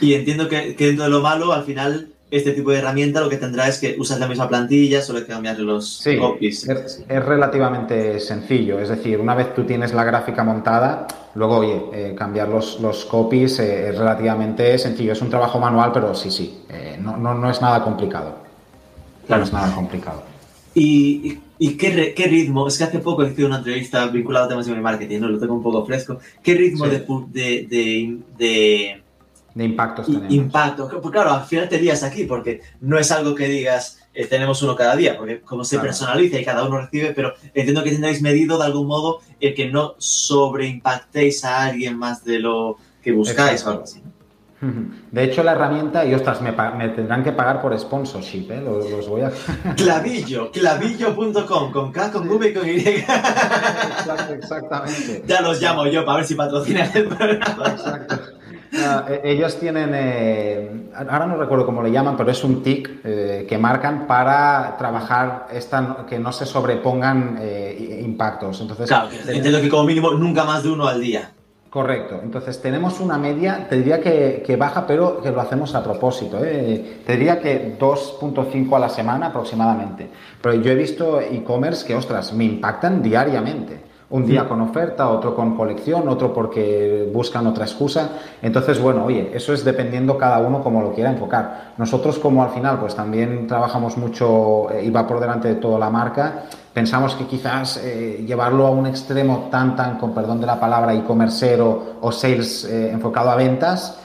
Y entiendo que, que dentro de lo malo, al final este tipo de herramienta lo que tendrá es que usas la misma plantilla, solo hay que cambiar los copies. Es, es, relativamente sencillo, es decir, una vez tú tienes la gráfica montada, luego, oye, eh, cambiar los, los copies eh, es relativamente sencillo. Es un trabajo manual, pero sí, sí, eh, no, no, no, es nada complicado. Claro. No es nada complicado. ¿Y, y qué, qué, ritmo? Es que hace poco hice una entrevista vinculada a temas de marketing, ¿no? lo tengo un poco fresco. ¿Qué ritmo de, de, de de impactos tenemos. Impacto. Pues claro, al final te lías aquí porque no es algo que digas eh, tenemos uno cada día, porque como se personaliza y cada uno recibe, pero entiendo que tendréis medido de algún modo el que no sobreimpactéis a alguien más de lo que buscáis o algo así. De hecho, la herramienta, y ostras, me, me tendrán que pagar por sponsorship, ¿eh? Los, voy a. Clavillo, clavillo.com, con K, con V y con Y. Exacto, exactamente. Ya los llamo yo para ver si patrocinan el programa. Exacto. Ah, e, ellos tienen, eh, ahora no recuerdo cómo le llaman, pero es un TIC eh, que marcan para trabajar esta, que no se sobrepongan eh, impactos. Entonces, claro, entiendo que como mínimo nunca más de uno al día. Correcto. Entonces tenemos una media, te diría que, que baja, pero que lo hacemos a propósito. Te diría que 2.5 a la semana aproximadamente. Pero yo he visto e-commerce que, ostras, me impactan diariamente un día con oferta, otro con colección, otro porque buscan otra excusa. Entonces, bueno, oye, eso es dependiendo cada uno como lo quiera enfocar. Nosotros como al final pues también trabajamos mucho eh, y va por delante de toda la marca, pensamos que quizás eh, llevarlo a un extremo tan, tan, con perdón de la palabra, e-commercero o sales eh, enfocado a ventas,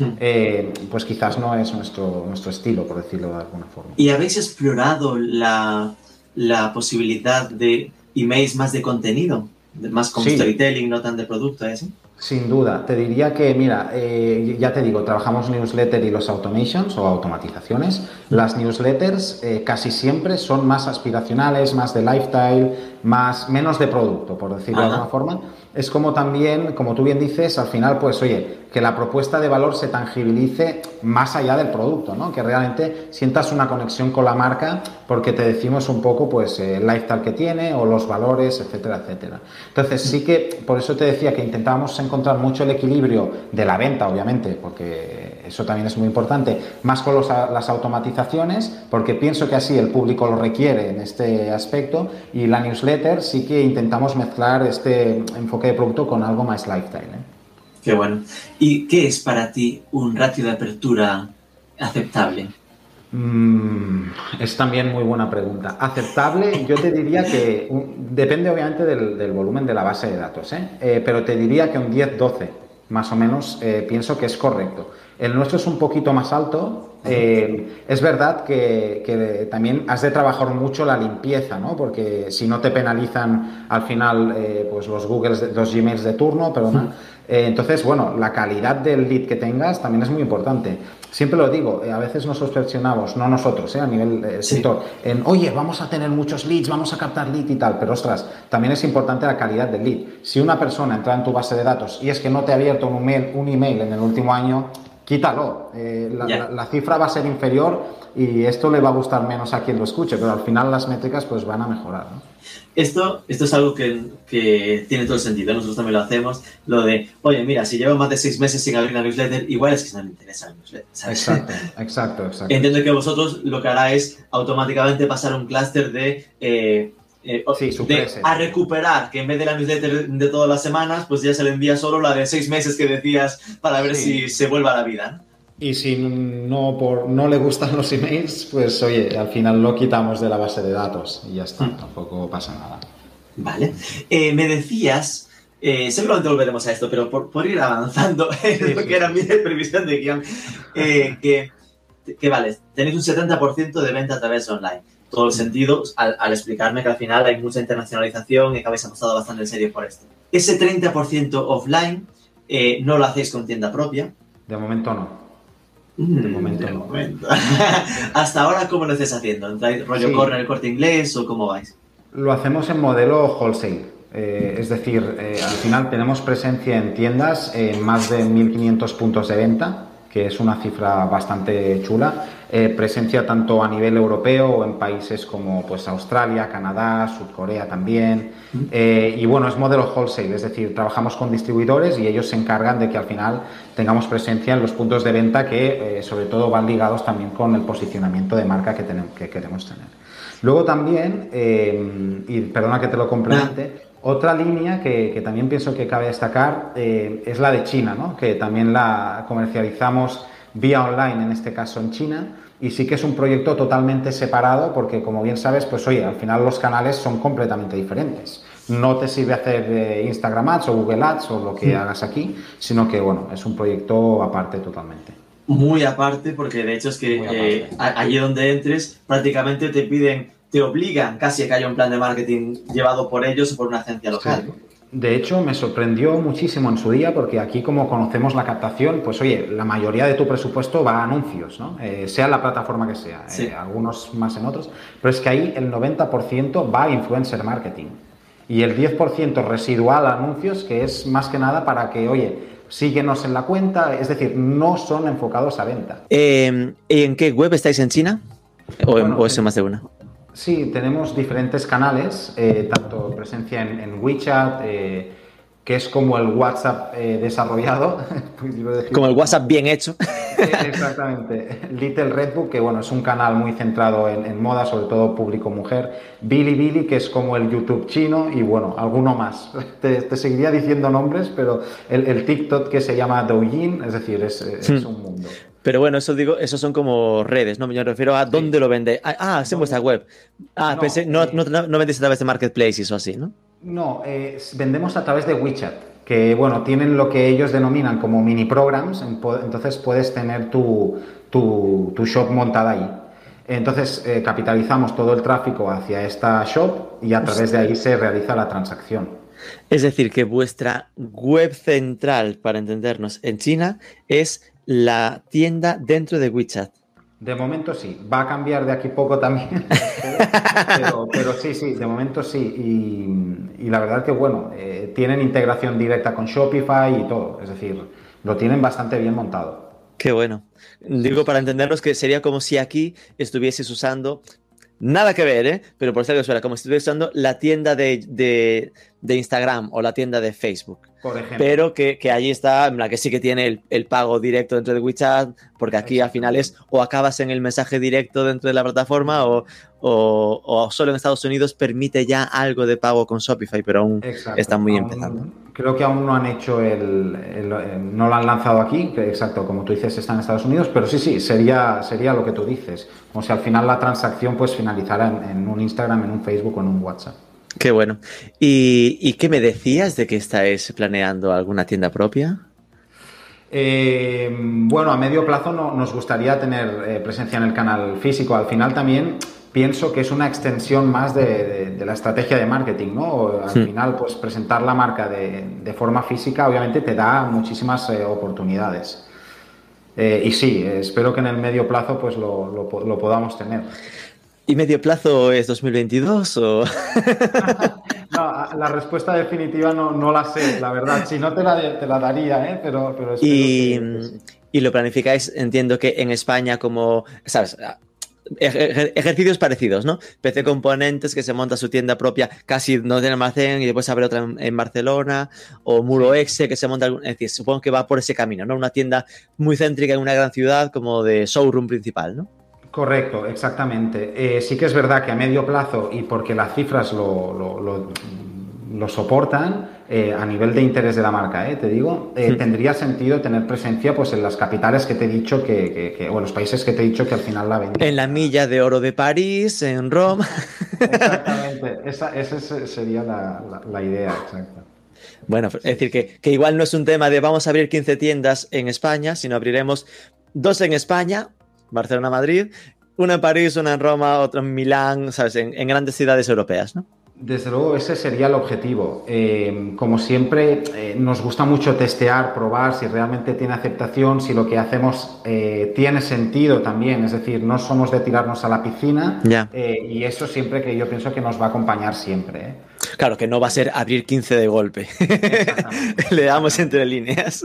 pues quizás no es nuestro, nuestro estilo, por decirlo de alguna forma. ¿Y habéis explorado la, la posibilidad de emails más de contenido? Más como storytelling, no tan de producto, ¿eh? Sin duda, te diría que, mira, eh, ya te digo, trabajamos newsletter y los automations o automatizaciones. Las newsletters eh, casi siempre son más aspiracionales, más de lifestyle, más, menos de producto, por decirlo de alguna forma. Es como también, como tú bien dices, al final, pues oye, que la propuesta de valor se tangibilice más allá del producto, ¿no? Que realmente sientas una conexión con la marca porque te decimos un poco, pues, el lifestyle que tiene o los valores, etcétera, etcétera. Entonces, sí que, por eso te decía que intentábamos encontrar mucho el equilibrio de la venta, obviamente, porque eso también es muy importante, más con las automatizaciones, porque pienso que así el público lo requiere en este aspecto, y la newsletter sí que intentamos mezclar este enfoque de producto con algo más lifestyle. ¿eh? Qué bueno. ¿Y qué es para ti un ratio de apertura aceptable? Mm, es también muy buena pregunta. Aceptable, yo te diría que depende obviamente del, volumen de la base de datos, ¿eh? Eh, pero te diría que un 10-12, más o menos, pienso que es correcto. El nuestro es un poquito más alto. Eh, es verdad que, también has de trabajar mucho la limpieza, ¿no? Porque si no te penalizan al final eh, pues los Googles, los Gmails de turno, perdona. Eh, entonces, bueno, la calidad del lead que tengas también es muy importante. Siempre lo digo, a veces nos obsesionamos, no nosotros, a nivel sector, en, oye, vamos a tener muchos leads, vamos a captar lead y tal, pero ostras, también es importante la calidad del lead. Si una persona entra en tu base de datos y es que no te ha abierto un email, un email en el último año, quítalo. Eh, la, cifra va a ser inferior y esto le va a gustar menos a quien lo escuche, pero al final las métricas pues van a mejorar. Esto, esto es algo que, tiene todo el sentido, nosotros también lo hacemos, lo de, oye, mira, si llevo más de seis meses sin abrir una newsletter, igual es que no me interesa la newsletter. Exacto, exacto, exacto. Entiendo que vosotros lo que hará es automáticamente pasar un clúster de... Eh, eh, a recuperar, que en vez de la newsletter de todas las semanas, pues ya se le envía solo la de seis meses que decías para ver si se vuelve a la vida. Y si no, por, no le gustan los emails, pues oye, al final lo quitamos de la base de datos y ya está, mm. tampoco pasa nada. Vale. Eh, me decías, eh, seguramente volveremos a esto, pero por, ir avanzando, lo que era mi previsión de guion, eh, que, que vale, tenéis un 70% de venta a través online todo el sentido al, explicarme que al final hay mucha internacionalización y que habéis apostado bastante en serio por esto. Ese 30% offline eh, no lo hacéis con tienda propia. De momento no. Mm, de momento no. Hasta ahora, ¿cómo lo estáis haciendo? rollo corner el corte inglés o cómo vais? Lo hacemos en modelo wholesale. Eh, es decir, eh, al final tenemos presencia en tiendas en más de 1.500 puntos de venta que es una cifra bastante chula. Eh, presencia tanto a nivel europeo o en países como pues, Australia, Canadá, Sudcorea también. Eh, y bueno, es modelo wholesale, es decir, trabajamos con distribuidores y ellos se encargan de que al final tengamos presencia en los puntos de venta que eh, sobre todo van ligados también con el posicionamiento de marca que, tenemos, que queremos tener. Luego también, y perdona que te lo complemente, otra línea que, también pienso que cabe destacar eh, es la de China, ¿no? que también la comercializamos vía online, en este caso en China, y sí que es un proyecto totalmente separado porque, como bien sabes, pues oye, al final los canales son completamente diferentes. No te sirve hacer eh, Instagram Ads o Google Ads o lo que hagas aquí, sino que, bueno, es un proyecto aparte totalmente. Muy aparte, porque de hecho es que eh, allí donde entres prácticamente te piden te obligan casi a que haya un plan de marketing llevado por ellos o por una agencia local. De hecho, me sorprendió muchísimo en su día porque aquí como conocemos la captación, pues oye, la mayoría de tu presupuesto va a anuncios, ¿no? Eh, sea la plataforma que sea, eh, algunos más en otros, pero es que ahí el 90% va a influencer marketing y el 10% residual a anuncios que es más que nada para que, oye, síguenos en la cuenta, es decir, no son enfocados a venta. Eh, ¿En qué web estáis en China? ¿O, o es más de una? Sí, tenemos diferentes canales, eh, tanto presencia en, WeChat, eh, que es como el WhatsApp eh, desarrollado. como el WhatsApp bien hecho. Exactamente. Little Redbook, que bueno, es un canal muy centrado en, moda, sobre todo público mujer. Billy Billy, que es como el YouTube chino, y bueno, alguno más. Te, seguiría diciendo nombres, pero el, TikTok que se llama Douyin, es decir, es, es hmm. un mundo. Pero bueno, eso digo, esos son como redes, ¿no? Me refiero a dónde lo vende. Ah, ah es en vuestra web. Ah, no, pensé, no, no, no, vendéis a través de marketplaces o así, ¿no? No, eh, vendemos a través de WeChat, que bueno, tienen lo que ellos denominan como mini programs, entonces puedes tener tu, tu, shop montada ahí. Entonces eh, capitalizamos todo el tráfico hacia esta shop y a través de ahí se realiza la transacción. Es decir, que vuestra web central, para entendernos, en China es la tienda dentro de WeChat. De momento sí, va a cambiar de aquí poco también, pero, sí, sí, de momento sí. Y, la verdad que, bueno, eh, tienen integración directa con Shopify y todo, es decir, lo tienen bastante bien montado. Qué bueno. Digo, para entendernos que sería como si aquí estuvieses usando Nada que ver, ¿eh? Pero por que suena como si estuviera usando la tienda de, de, Instagram o la tienda de Facebook. Por ejemplo. Pero que, que allí está, la que sí que tiene el, pago directo dentro de WeChat, porque aquí al final es o acabas en el mensaje directo dentro de la plataforma o, o, solo en Estados Unidos permite ya algo de pago con Shopify, pero aún está muy empezando. Creo que aún no han hecho el, no lo han lanzado aquí, que exacto, como tú dices, está en Estados Unidos, pero sí, sí, sería, sería lo que tú dices. Como si al final la transacción pues finalizara en, un Instagram, en un Facebook o en un WhatsApp. Qué bueno. ¿Y, qué me decías de que estáis planeando alguna tienda propia? Eh, bueno, a medio plazo no, nos gustaría tener eh, presencia en el canal físico. Al final también pienso que es una extensión más de, la estrategia de marketing, ¿no? Al final, pues presentar la marca de, forma física obviamente te da muchísimas eh, oportunidades. Y sí, espero que en el medio plazo pues lo, podamos tener. ¿Y medio plazo es 2022 o...? no, la respuesta definitiva no, la sé, la verdad. Si no te la, te la daría, ¿eh? pero, pero y, y lo planificáis, entiendo que en España como, ¿sabes? ejercicios parecidos, ¿no? PC Componentes que se monta su tienda propia casi no tiene almacén y después abre otra en, Barcelona, o Muro Exe que se monta, es decir, supongo que va por ese camino, ¿no? Una tienda muy céntrica en una gran ciudad como de showroom principal, ¿no? Correcto, exactamente. Eh, sí que es verdad que a medio plazo y porque las cifras lo lo soportan eh, a nivel de interés de la marca, ¿eh? te digo, tendría sentido tener presencia pues, en las capitales que te he dicho que, o en los países que te he dicho que al final la venden. En la milla de oro de París, en Roma. Exactamente, esa, sería la, idea, exacto. Bueno, es decir, que, que, igual no es un tema de vamos a abrir 15 tiendas en España, sino abriremos dos en España, Barcelona, Madrid, una en París, una en Roma, otra en Milán, ¿sabes? en grandes ciudades europeas, ¿no? Desde luego, ese sería el objetivo. Eh, como siempre, eh, nos gusta mucho testear, probar si realmente tiene aceptación, si lo que hacemos eh, tiene sentido también. Es decir, no somos de tirarnos a la piscina. y eso siempre que yo pienso que nos va a acompañar siempre. Claro, que no va a ser abrir 15 de golpe. Le damos entre líneas.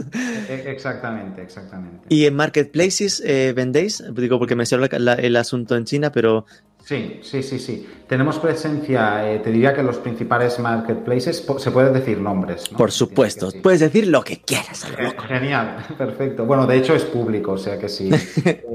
E-, exactamente, exactamente. ¿Y en marketplaces vendéis? Digo, porque mencionó el asunto en China, pero Sí, sí, sí, sí. Tenemos presencia, eh, te diría que los principales marketplaces, se pueden decir nombres. Por supuesto, puedes decir lo que quieras. Genial, perfecto. Bueno, de hecho es público, o sea que sí.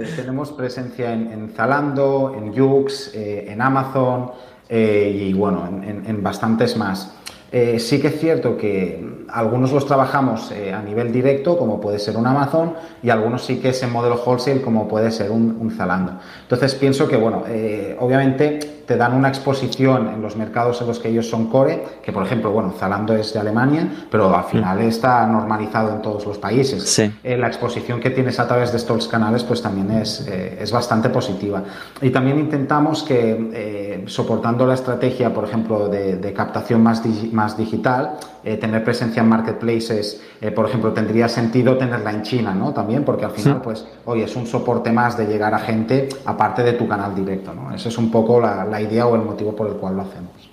Eh, tenemos presencia en, Zalando, en Yux, eh, en Amazon y bueno, en bastantes más. Eh, sí que es cierto que algunos los trabajamos eh, a nivel directo, como puede ser un Amazon, y algunos sí que es en modelo wholesale, como puede ser un, Zalando. Entonces pienso que, bueno, eh, obviamente te dan una exposición en los mercados en los que ellos son core, que por ejemplo, bueno, Zalando es de Alemania, pero al final está normalizado en todos los países. Eh, la exposición que tienes a través de estos canales pues también es, eh, es bastante positiva. Y también intentamos que, eh, soportando la estrategia, por ejemplo, de, captación más, más digital, tener presencia en marketplaces, por ejemplo, tendría sentido tenerla en China, ¿no? También, porque al final, pues, hoy es un soporte más de llegar a gente aparte de tu canal directo, ¿no? Eso es un poco la idea o el motivo por el cual lo hacemos.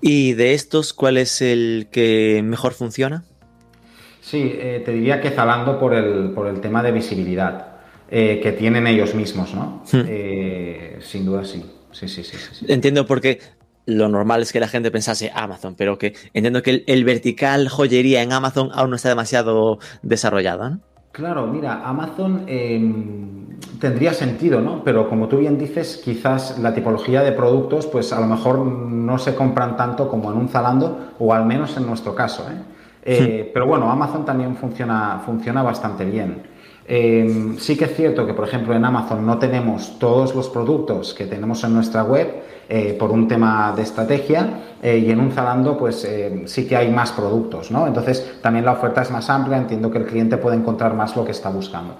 ¿Y de estos cuál es el que mejor funciona? Sí, eh, te diría que Zalando por el, por el tema de visibilidad eh, que tienen ellos mismos, ¿no? Hmm. Eh, sin duda sí. Sí, sí, sí, sí. Entiendo porque lo normal es que la gente pensase Amazon, pero que entiendo que el, vertical joyería en Amazon aún no está demasiado desarrollado, ¿no? Claro, mira, Amazon em, tendría sentido, ¿no? Pero como tú bien dices, quizás la tipología de productos, pues a lo mejor no se compran tanto como en un Zalando, o al menos en nuestro caso, ¿eh? eh pero bueno, Amazon también funciona, funciona bastante bien. Em, sí que es cierto que, por ejemplo, en Amazon no tenemos todos los productos que tenemos en nuestra web, eh, por un tema de estrategia eh, y en un Zalando pues eh, sí que hay más productos, ¿no? Entonces también la oferta es más amplia, entiendo que el cliente puede encontrar más lo que está buscando.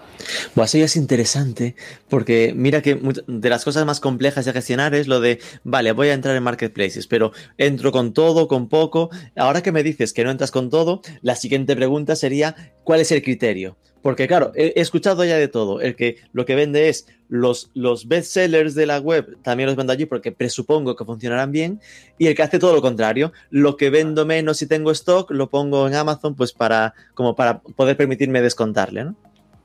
Bueno, eso ya es interesante porque mira que de las cosas más complejas de gestionar es lo de, vale, voy a entrar en marketplaces, pero entro con todo, con poco. Ahora que me dices que no entras con todo, la siguiente pregunta sería, ¿cuál es el criterio? Porque claro, he, escuchado ya de todo. El que lo que vende es los, los bestsellers de la web también los vendo allí porque presupongo que funcionarán bien, y el que hace todo lo contrario, lo que vendo menos si tengo stock, lo pongo en Amazon pues para, como para poder permitirme descontarle, ¿no?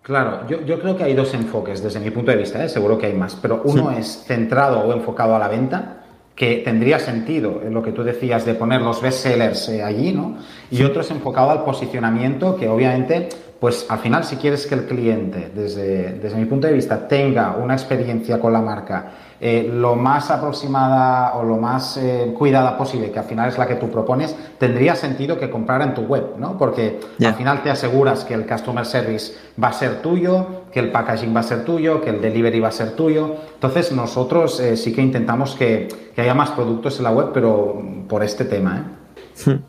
Claro, yo, yo creo que hay dos enfoques desde mi punto de vista, ¿eh? seguro que hay más, pero uno es centrado o enfocado a la venta, que tendría sentido en lo que tú decías de poner los bestsellers eh, allí, ¿no? Y otro es enfocado al posicionamiento, que obviamente, pues al final si quieres que el cliente, desde, desde mi punto de vista, tenga una experiencia con la marca eh, lo más aproximada o lo más eh, cuidada posible, que al final es la que tú propones, tendría sentido que comprara en tu web, ¿no? Porque al final te aseguras que el customer service va a ser tuyo, que el packaging va a ser tuyo, que el delivery va a ser tuyo. Entonces nosotros eh, sí que intentamos que, que, haya más productos en la web, pero por este tema, ¿eh?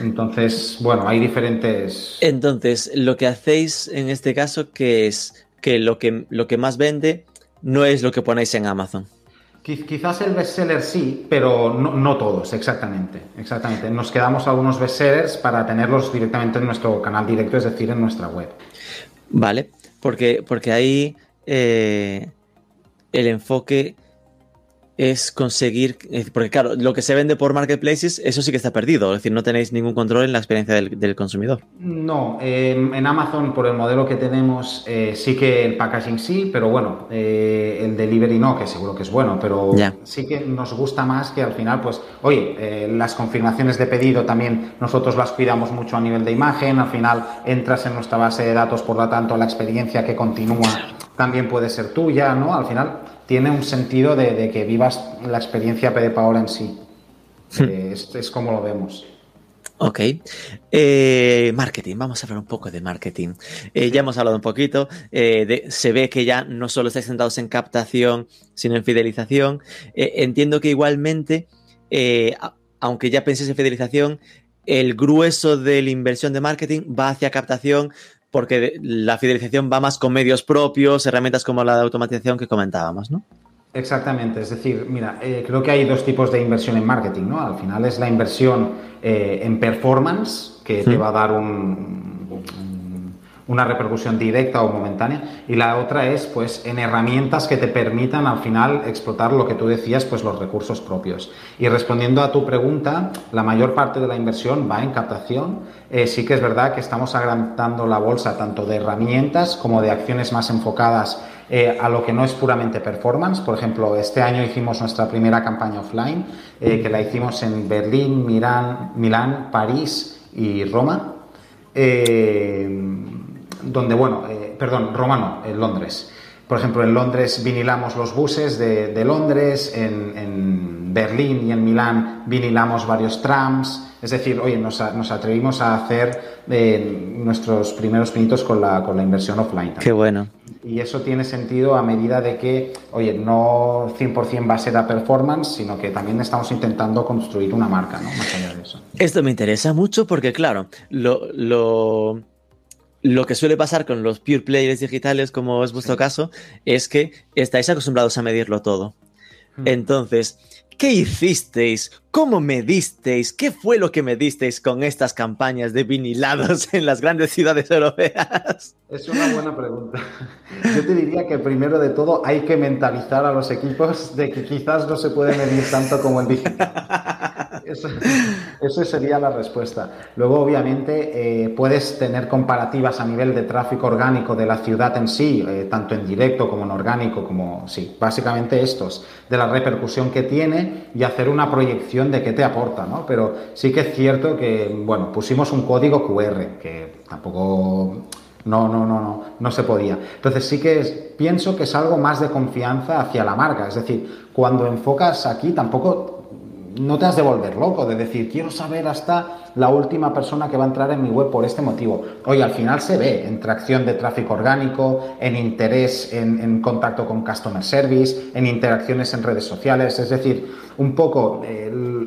Entonces, bueno, hay diferentes. Entonces, lo que hacéis en este caso, que es que lo que, lo que más vende no es lo que ponéis en Amazon. Quizás el bestseller sí, pero no, todos, exactamente. Exactamente. Nos quedamos algunos bestsellers para tenerlos directamente en nuestro canal directo, es decir, en nuestra web. Vale, porque, porque ahí eh, el enfoque es conseguir, porque claro, lo que se vende por marketplaces, eso sí que está perdido, es decir, no tenéis ningún control en la experiencia del, consumidor. No, en Amazon por el modelo que tenemos eh, sí que el packaging sí, pero bueno, eh, el delivery no, que seguro que es bueno, pero sí que nos gusta más que al final, pues, oye, eh, las confirmaciones de pedido también nosotros las cuidamos mucho a nivel de imagen, al final entras en nuestra base de datos, por lo tanto la experiencia que continúa también puede ser tuya, ¿no? Al final tiene un sentido de, que vivas la experiencia de Paola en sí. Hmm. Eh, es, como lo vemos. Ok. Eh, marketing, vamos a hablar un poco de marketing. Eh, ya hemos hablado un poquito, se ve que ya no solo estáis centrados en captación, sino en fidelización. entiendo que igualmente, aunque ya penséis en fidelización, el grueso de la inversión de marketing va hacia captación, porque la fidelización va más con medios propios, herramientas como la de automatización que comentábamos, ¿no? Exactamente, es decir, mira, eh, creo que hay dos tipos de inversión en marketing, ¿no? Al final es la inversión eh, en performance, que te va a dar un, una repercusión directa o momentánea. Y la otra es pues en herramientas que te permitan al final explotar lo que tú decías pues los recursos propios. Y respondiendo a tu pregunta la mayor parte de la inversión va en captación. Eh, sí que es verdad que estamos agrandando la bolsa tanto de herramientas como de acciones más enfocadas eh, a lo que no es puramente performance. Por ejemplo, este año hicimos nuestra primera campaña offline, eh, que la hicimos en Berlín, Milán, Milán París y Roma donde, bueno, eh, perdón, Roma en Londres. Por ejemplo, en Londres vinilamos los buses de, Londres, en, Berlín y en Milán vinilamos varios trams. Es decir, oye, nos, atrevimos a hacer eh, nuestros primeros pinitos con la, con la inversión offline. Qué bueno. Y eso tiene sentido a medida de que, oye, no 100% va a ser a performance, sino que también estamos intentando construir una marca, ¿no? Más allá de eso. Esto me interesa mucho porque, claro, lo, lo lo que suele pasar con los pure players digitales, como es vuestro caso, es que estáis acostumbrados a medirlo todo. Hmm. Entonces, ¿qué hicisteis? ¿Cómo medisteis? ¿Qué fue lo que medisteis con estas campañas de vinilados en las grandes ciudades europeas? Es una buena pregunta. Yo te diría que primero de todo hay que mentalizar a los equipos de que quizás no se puede medir tanto como en digital. Esa sería la respuesta. Luego, obviamente, eh, puedes tener comparativas a nivel de tráfico orgánico de la ciudad en sí, eh, tanto en directo como en orgánico, como sí, básicamente estos, de la repercusión que tiene y hacer una proyección de qué te aporta, ¿no? Pero sí que es cierto que, bueno, pusimos un código QR, que tampoco no, no, no, no, no se podía. Entonces sí que pienso que es algo más de confianza hacia la marca. Es decir, cuando enfocas aquí tampoco no te has de volver loco, de decir, quiero saber hasta la última persona que va a entrar en mi web por este motivo. Oye, al final se ve en tracción de tráfico orgánico, en interés en, contacto con customer service, en interacciones en redes sociales, es decir, un poco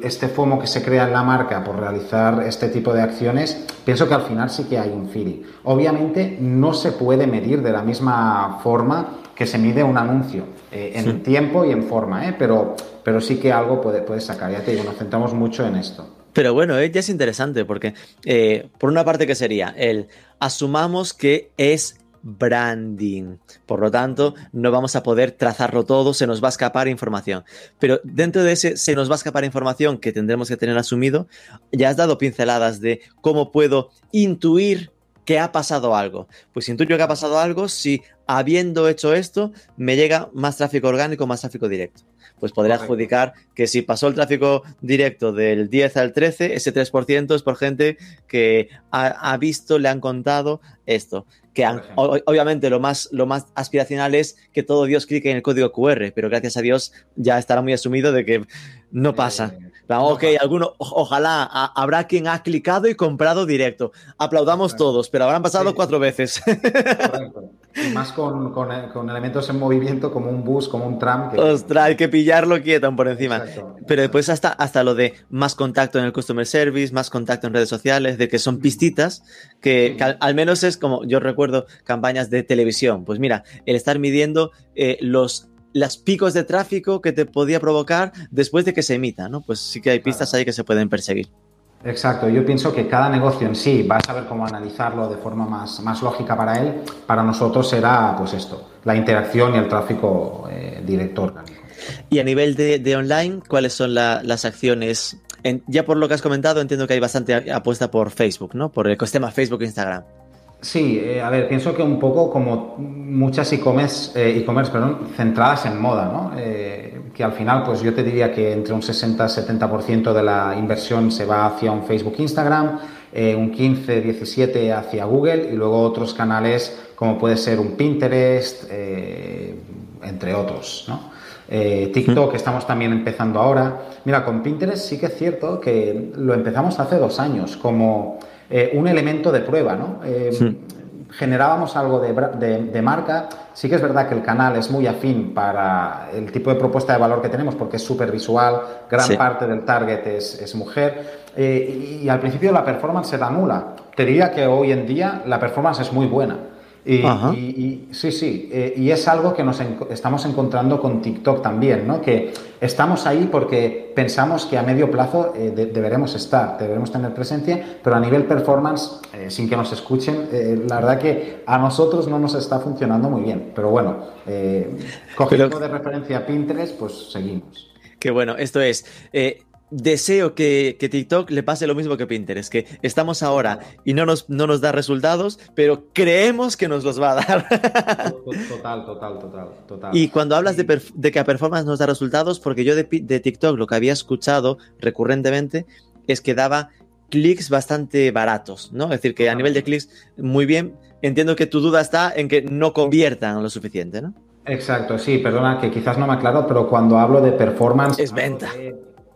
este FOMO que se crea en la marca por realizar este tipo de acciones, pienso que al final sí que hay un feeling. Obviamente no se puede medir de la misma forma que se mide un anuncio, eh, en tiempo y en forma, ¿eh? pero pero sí que algo puede, puede sacar. Ya te digo, nos centramos mucho en esto. Pero bueno, eh, ya es interesante porque, eh, por una parte, que sería el asumamos que es branding. Por lo tanto, no vamos a poder trazarlo todo, se nos va a escapar información. Pero dentro de ese se nos va a escapar información que tendremos que tener asumido, ya has dado pinceladas de cómo puedo intuir que ha pasado algo. Pues intuyo que ha pasado algo si habiendo hecho esto me llega más tráfico orgánico, más tráfico directo pues podría adjudicar que si pasó el tráfico directo del 10 al 13, ese 3% es por gente que ha, visto, le han contado esto. Que obviamente lo más, lo más aspiracional es que todo Dios clique en el código QR, pero gracias a Dios ya estará muy asumido de que no pasa. Eh, ok, alguno, ojalá habrá quien ha clicado y comprado directo. Aplaudamos todos, pero habrán pasado cuatro veces. Correcto. Y más con, con, elementos en movimiento como un bus, como un tram. Que... Ostras, hay que pillarlo quieto por encima. Pero después hasta, hasta lo de más contacto en el customer service, más contacto en redes sociales, de que son pistitas que, al, menos es como, yo recuerdo campañas de televisión. Pues mira, el estar midiendo eh, los los picos de tráfico que te podía provocar después de que se emita, ¿no? Pues sí que hay pistas ahí que se pueden perseguir. Exacto, yo pienso que cada negocio en sí va a saber cómo analizarlo de forma más, más lógica para él. Para nosotros será pues esto, la interacción y el tráfico eh, directo orgánico. Y a nivel de, online, ¿cuáles son las acciones? ya por lo que has comentado, entiendo que hay bastante apuesta por Facebook, ¿no? Por el ecosistema Facebook e Instagram. Sí, eh, a ver, pienso que un poco como muchas e-commerce, eh, e-commerce centradas en moda, ¿no? Eh, que al final, pues yo te diría que entre un 60-70% de la inversión se va hacia un Facebook, Instagram, un 15-17% hacia Google y luego otros canales como puede ser un Pinterest, entre otros, ¿no? TikTok estamos también empezando ahora. Mira, con Pinterest sí que es cierto que lo empezamos hace dos años como eh, un elemento de prueba, ¿no? Eh, generábamos algo de, marca. Sí que es verdad que el canal es muy afín para el tipo de propuesta de valor que tenemos porque es súper visual, gran parte del target es, mujer eh, y, al principio la performance era nula. Te diría que hoy en día la performance es muy buena. Y, sí, sí, eh, y es algo que nos estamos encontrando con TikTok también, ¿no? Que estamos ahí porque pensamos que a medio plazo eh, deberemos estar, deberemos tener presencia, pero a nivel performance, eh, sin que nos escuchen, la verdad que a nosotros no nos está funcionando muy bien. Pero bueno, cogiendo de referencia Pinterest, pues seguimos. Qué bueno, esto es deseo que, TikTok le pase lo mismo que Pinterest, que estamos ahora y no nos, no nos da resultados, pero creemos que nos los va a dar. Total, total, total, total. Y cuando hablas de, que a performance nos da resultados, porque yo de, TikTok lo que había escuchado recurrentemente es que daba clics bastante baratos, ¿no? Es decir, que a nivel de clics, muy bien. Entiendo que tu duda está en que no conviertan lo suficiente, ¿no? Exacto, sí, perdona que quizás no me aclaro, pero cuando hablo de performance... Es venta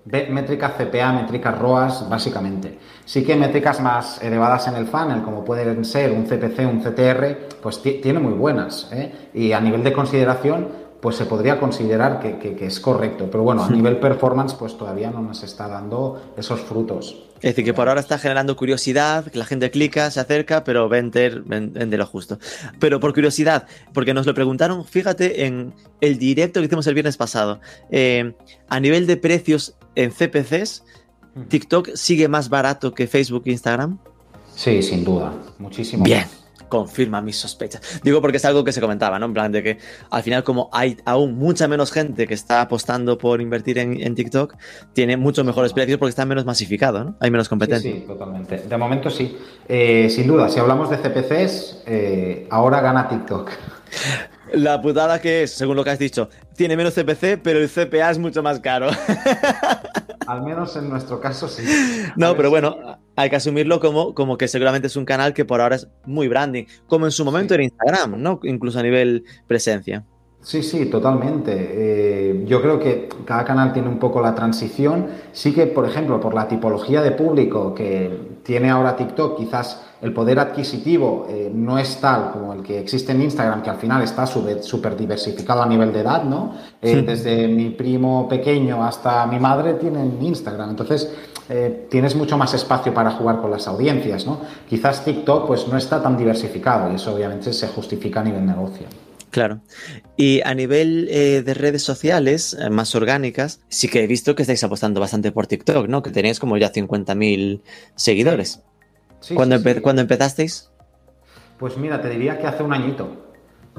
métricas CPA, métricas ROAS, básicamente. Sí que métricas más elevadas en el funnel, como pueden ser un CPC, un CTR, pues tiene muy buenas. ¿eh? Y a nivel de consideración, pues se podría considerar que, es correcto. Pero bueno, a nivel performance, pues todavía no nos está dando esos frutos. Es decir, que por ahora está generando curiosidad, que la gente clica, se acerca, pero vender, vende lo justo. Pero por curiosidad, porque nos lo preguntaron, fíjate en el directo que hicimos el viernes pasado. Eh, a nivel de precios en CPCs, TikTok sigue más barato que Facebook e Instagram. Sí, sin duda, muchísimo. Bien confirma mis sospechas. Digo porque es algo que se comentaba, ¿no? En plan de que al final como hay aún mucha menos gente que está apostando por invertir en, TikTok, tiene muchos mejores precios porque está menos masificado, ¿no? Hay menos competencia. Sí, totalmente. De momento sí. Eh, sin duda, si hablamos de CPCs, eh, ahora gana TikTok. La putada que es, según lo que has dicho, tiene menos CPC, pero el CPA es mucho más caro. Al menos en nuestro caso sí. No, pero bueno, hay que asumirlo como, como que seguramente es un canal que por ahora es muy branding, como en su momento era Instagram, ¿no? Incluso a nivel presencia. Sí, sí, totalmente. Eh, yo creo que cada canal tiene un poco la transición. Sí que, por ejemplo, por la tipología de público que tiene ahora TikTok, quizás el poder adquisitivo eh, no es tal como el que existe en Instagram, que al final está súper diversificado a nivel de edad, ¿no? Eh, desde mi primo pequeño hasta mi madre tienen Instagram. Entonces, tienes mucho más espacio para jugar con las audiencias, ¿no? Quizás TikTok pues no está tan diversificado y eso obviamente se justifica a nivel negocio. Claro. Y a nivel eh, de redes sociales eh, más orgánicas, sí que he visto que estáis apostando bastante por TikTok, ¿no? Que tenéis como ya 50.000 seguidores. Sí, ¿Cuándo, empezasteis? Pues mira, te diría que hace un añito.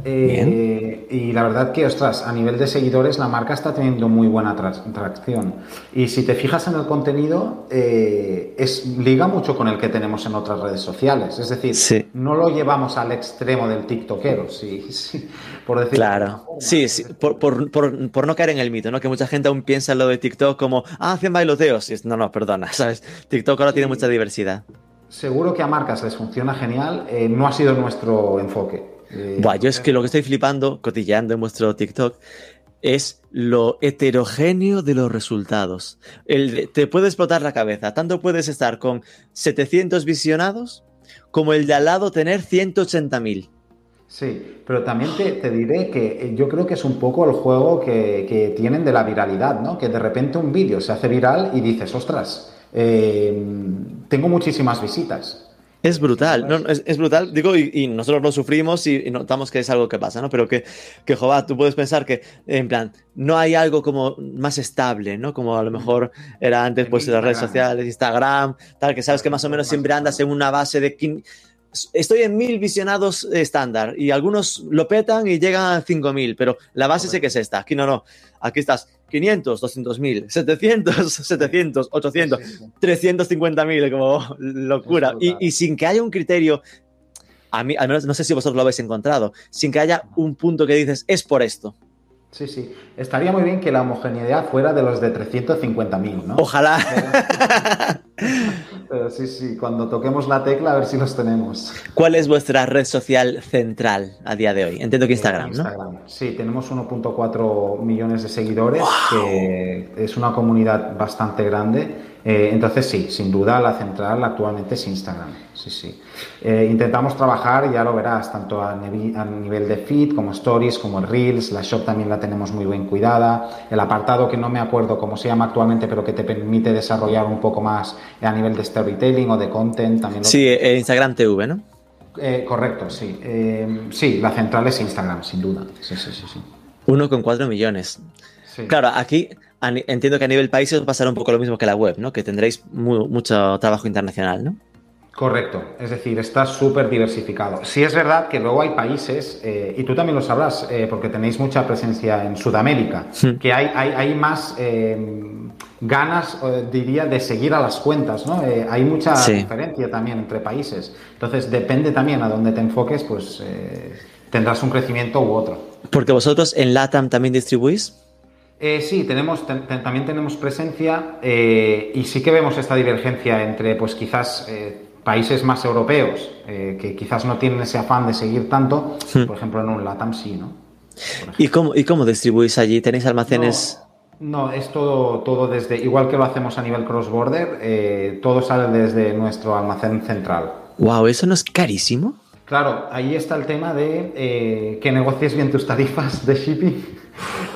Eh, y la verdad que, ostras, a nivel de seguidores la marca está teniendo muy buena tracción. Y si te fijas en el contenido, eh, es, liga mucho con el que tenemos en otras redes sociales. Es decir, no lo llevamos al extremo del tiktokero, sí, sí, por decirlo Claro, sí, sí por, por, por, no caer en el mito, ¿no? Que mucha gente aún piensa en lo de TikTok como, ah, hacen bailoteos. No, no, perdona, ¿sabes? TikTok ahora tiene mucha diversidad. Seguro que a marcas les funciona genial, eh, no ha sido nuestro enfoque. Eh, yo es que lo que estoy flipando, cotilleando en vuestro TikTok, es lo heterogéneo de los resultados. El, te puede explotar la cabeza. Tanto puedes estar con 700 visionados como el de al lado tener 180.000. Sí, pero también te, diré que eh, yo creo que es un poco el juego que, tienen de la viralidad, ¿no? Que de repente un vídeo se hace viral y dices, ostras, eh, tengo muchísimas visitas. Es brutal, no, es, brutal, digo, y, nosotros lo sufrimos y, notamos que es algo que pasa, ¿no? Pero que, que, joder, tú puedes pensar que, en plan, no hay algo como más estable, ¿no? Como a lo mejor era antes, pues, las redes sociales, Instagram, tal, que sabes que más o menos siempre andas en una base de... Estoy en mil visionados estándar y algunos lo petan y llegan a 5000, pero la base sé que es esta. Aquí no, no. Aquí estás 500, 200 mil, 700, 700, 800, 350 mil, como locura. Y, sin que haya un criterio, a mí, al menos no sé si vosotros lo habéis encontrado, sin que haya un punto que dices, es por esto. Sí, sí. Estaría muy bien que la homogeneidad fuera de los de 350.000, ¿no? Ojalá. Pero, sí, sí, cuando toquemos la tecla a ver si los tenemos. ¿Cuál es vuestra red social central a día de hoy? Entiendo que Instagram, ¿no? Instagram. Sí, tenemos 1.4 millones de seguidores, que es una comunidad bastante grande eh, entonces sí, sin duda la central actualmente es Instagram. Sí, sí. Eh, intentamos trabajar, ya lo verás, tanto a, nivel de feed como stories, como Reels. La shop también la tenemos muy bien cuidada. El apartado que no me acuerdo cómo se llama actualmente, pero que te permite desarrollar un poco más a nivel de storytelling o de content. También Sí, eh, Instagram TV, ¿no? correcto, sí. sí, la central es Instagram, sin duda. Sí, sí, sí. sí. Uno con cuatro millones. Claro, aquí entiendo que a nivel países pasará un poco lo mismo que la web, ¿no? Que tendréis mucho trabajo internacional, ¿no? Correcto, es decir, está súper diversificado. Sí es verdad que luego hay países, eh, y tú también lo sabrás, eh, porque tenéis mucha presencia en Sudamérica, que hay, hay, más eh, ganas, diría, de seguir a las cuentas, ¿no? hay mucha diferencia también entre países. Entonces, depende también a dónde te enfoques, pues tendrás un crecimiento u otro. Porque vosotros en LATAM también distribuís. Eh, sí, tenemos, también tenemos presencia eh, y sí que vemos esta divergencia entre, pues quizás eh, países más europeos que quizás no tienen ese afán de seguir tanto, hmm. por ejemplo en un LATAM sí, ¿no? ¿Y cómo, ¿Y cómo distribuís allí? ¿Tenéis almacenes? No, es todo, todo desde, igual que lo hacemos a nivel cross-border, todo sale desde nuestro almacén central. Wow, ¿eso no es carísimo? Claro, ahí está el tema de que negocies bien tus tarifas de shipping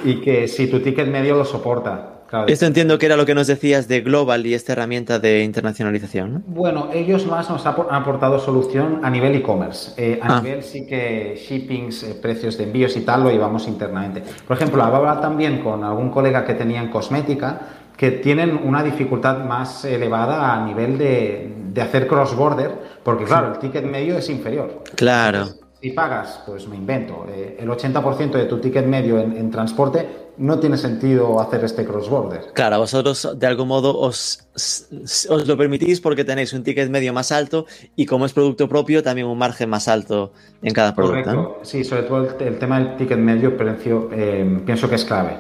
y que si tu ticket medio lo soporta. Esto entiendo que era lo que nos decías de Global y esta herramienta de internacionalización. ¿no? Bueno, ellos más nos han aportado solución a nivel e-commerce. Eh, a ah. nivel sí que shippings, eh, precios de envíos y tal lo llevamos internamente. Por ejemplo, hablaba también con algún colega que tenía en cosmética que tienen una dificultad más elevada a nivel de, de hacer cross-border, porque claro, el ticket medio es inferior. Claro. Si pagas, pues me invento, eh, el 80% de tu ticket medio en, transporte, no tiene sentido hacer este cross-border. Claro, vosotros de algún modo os, os lo permitís porque tenéis un ticket medio más alto y como es producto propio, también un margen más alto en cada producto. Sí, sobre todo el, tema del ticket medio precio, eh, pienso que es clave.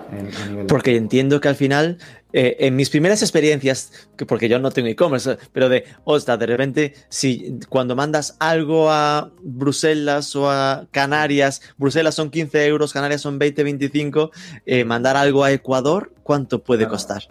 porque entiendo que al final eh, en mis primeras experiencias, porque yo no tengo e-commerce, pero de, ostras, de repente, si cuando mandas algo a Bruselas o a Canarias, Bruselas son 15 euros, Canarias son 20, 25, eh, mandar algo a Ecuador, ¿cuánto puede costar?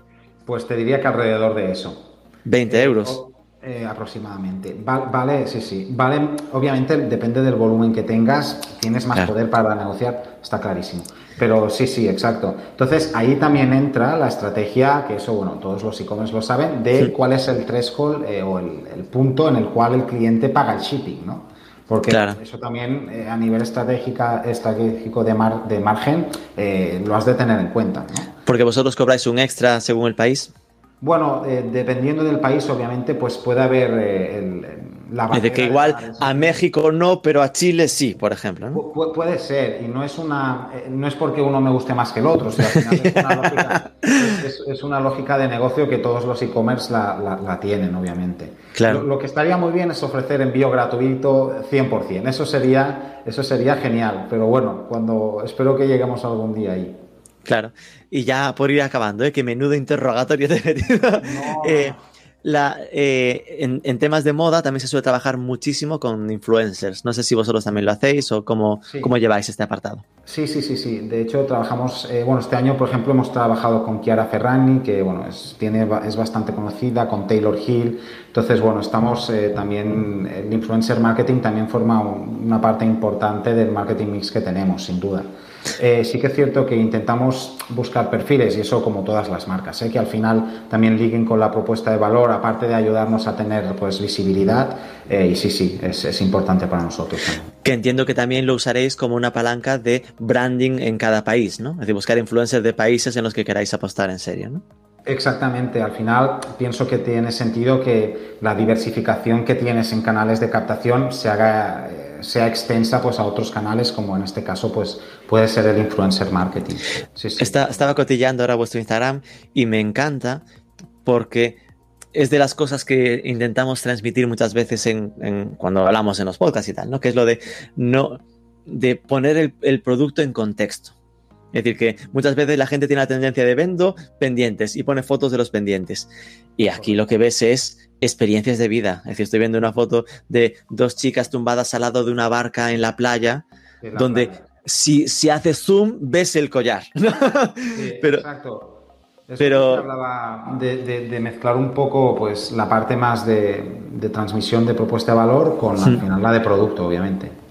Pues te diría que alrededor de eso. 20 euros. Eh, aproximadamente. vale, sí, sí. Vale, obviamente depende del volumen que tengas, tienes más poder para negociar, está clarísimo. Pero sí, sí, exacto. Entonces ahí también entra la estrategia, que eso, bueno, todos los e-commerce lo saben, de cuál es el threshold eh, o el, punto en el cual el cliente paga el shipping, ¿no? Porque eso también eh, a nivel estratégica, estratégico de, mar, de margen eh, lo has de tener en cuenta. ¿no? Porque vosotros cobráis un extra según el país. Bueno, dependiendo del país, obviamente, pues puede haber el la de que igual a México no, pero a Chile sí, por ejemplo. puede ser, y no es una eh, no es porque uno me guste más que el otro, o sea, al final es una lógica, es, una lógica de negocio que todos los e-commerce la, tienen, obviamente. Claro. Lo, que estaría muy bien es ofrecer envío gratuito 100%, eso sería, eso sería genial, pero bueno, cuando espero que lleguemos algún día ahí. Claro, y ya por ir acabando, ¿eh? que menudo interrogatorio te he metido. Eh, la, eh, en, temas de moda también se suele trabajar muchísimo con influencers. No sé si vosotros también lo hacéis o cómo, cómo lleváis este apartado. Sí, sí, sí, sí. De hecho, trabajamos, eh, bueno, este año, por ejemplo, hemos trabajado con Chiara Ferrani, que, bueno, es, tiene, es bastante conocida, con Taylor Hill. Entonces, bueno, estamos eh, también, el influencer marketing también forma una parte importante del marketing mix que tenemos, sin duda. Eh, sí que es cierto que intentamos buscar perfiles y eso como todas las marcas, ¿eh? que al final también liguen con la propuesta de valor, aparte de ayudarnos a tener pues visibilidad eh, y sí, sí, es, importante para nosotros. Que entiendo que también lo usaréis como una palanca de branding en cada país, ¿no? Es decir, buscar influencers de países en los que queráis apostar en serio, ¿no? Exactamente, al final pienso que tiene sentido que la diversificación que tienes en canales de captación se haga sea extensa pues a otros canales como en este caso pues puede ser el influencer marketing. estaba cotillando ahora vuestro Instagram y me encanta porque es de las cosas que intentamos transmitir muchas veces en, cuando hablamos en los podcasts y tal, ¿no? Que es lo de no de poner el producto en contexto. Es decir, que muchas veces la gente tiene la tendencia de vendo pendientes y pone fotos de los pendientes. Y aquí lo que ves es experiencias de vida. Es decir, estoy viendo una foto de dos chicas tumbadas al lado de una barca en la playa, donde Si, si haces zoom ves el collar. pero, exacto. pero hablaba de, mezclar un poco pues la parte más de, transmisión de propuesta de valor con al final la de producto, obviamente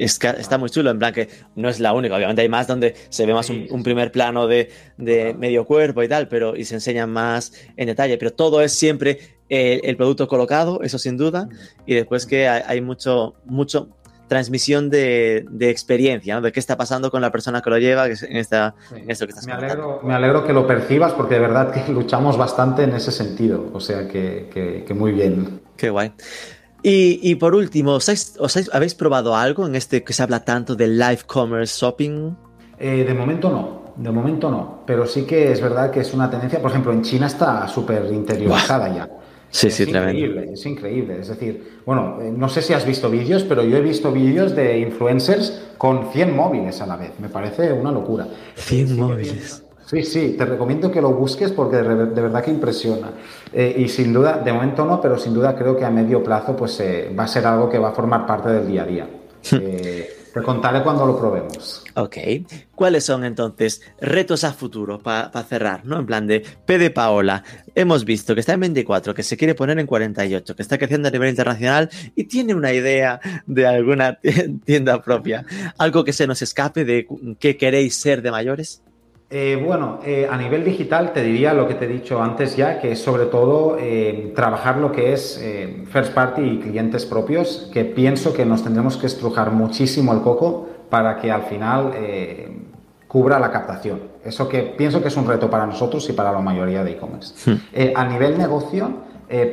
es que está muy chulo, en plan que no es la única, obviamente hay más donde se ve más un, primer plano de, medio cuerpo y tal, pero y se enseña más en detalle, pero todo es siempre el, producto colocado, eso sin duda, y después que hay, mucho, mucho transmisión de, experiencia, ¿no? de qué está pasando con la persona que lo lleva en, esta, esto que estás me alegro, me alegro que lo percibas porque de verdad que luchamos bastante en ese sentido, o sea que, que muy bien. Qué guay. Y, por último, ¿os, habéis probado algo en este que se habla tanto del live commerce shopping? Eh, de momento no, de momento no, pero sí que es verdad que es una tendencia, por ejemplo, en China está súper interiorizada ya. Sí, es sí, increíble, Es increíble, es decir, bueno, eh, no sé si has visto vídeos, pero yo he visto vídeos de influencers con 100 móviles a la vez, me parece una locura. 100 móviles. Sí, sí, te recomiendo que lo busques porque de, verdad que impresiona. Eh, y sin duda, de momento no, pero sin duda creo que a medio plazo pues eh, va a ser algo que va a formar parte del día a día. Eh, te contaré cuando lo probemos. Ok. ¿Cuáles son entonces retos a futuro para cerrar? ¿no? En plan de P de Paola. Hemos visto que está en 24, que se quiere poner en 48, que está creciendo a nivel internacional y tiene una idea de alguna tienda propia. ¿Algo que se nos escape de qué queréis ser de mayores? Eh, bueno, eh, a nivel digital te diría lo que te he dicho antes ya, que es sobre todo eh, trabajar lo que es first party y clientes propios, que pienso que nos tendremos que estrujar muchísimo el coco para que al final cubra la captación. Eso que pienso que es un reto para nosotros y para la mayoría de e-commerce. Hmm. a nivel negocio,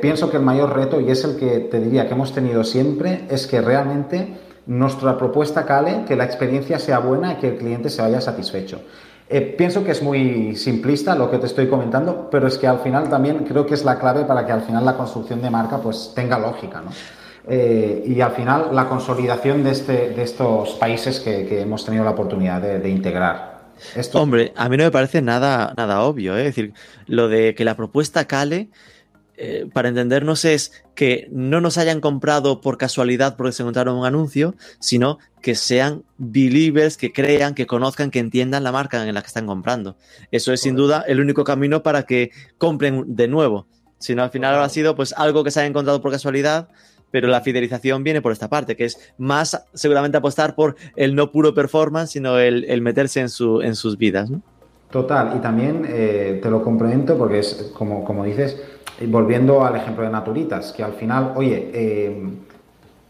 pienso que el mayor reto, y es el que te diría que hemos tenido siempre, es que realmente nuestra propuesta cale, que la experiencia sea buena y que el cliente se vaya satisfecho. Eh, pienso que es muy simplista lo que te estoy comentando, pero es que al final también creo que es la clave para que al final la construcción de marca pues tenga lógica, ¿no? Eh, y al final la consolidación de, este, de estos países que, hemos tenido la oportunidad de, integrar. Hombre, a mí no me parece nada, nada obvio, ¿eh? es decir, lo de que la propuesta cale eh, para entendernos es que no nos hayan comprado por casualidad porque se encontraron un anuncio, sino que sean believers, que crean, que conozcan, que entiendan la marca en la que están comprando. Eso es sin duda el único camino para que compren de nuevo. Si no, al final ha sido pues algo que se haya encontrado por casualidad, pero la fidelización viene por esta parte, que es más seguramente apostar por el no puro performance, sino el, meterse en, su, en sus vidas. Total, y también eh, te lo complemento porque es como, como dices, volviendo al ejemplo de Naturitas, que al final, oye, eh,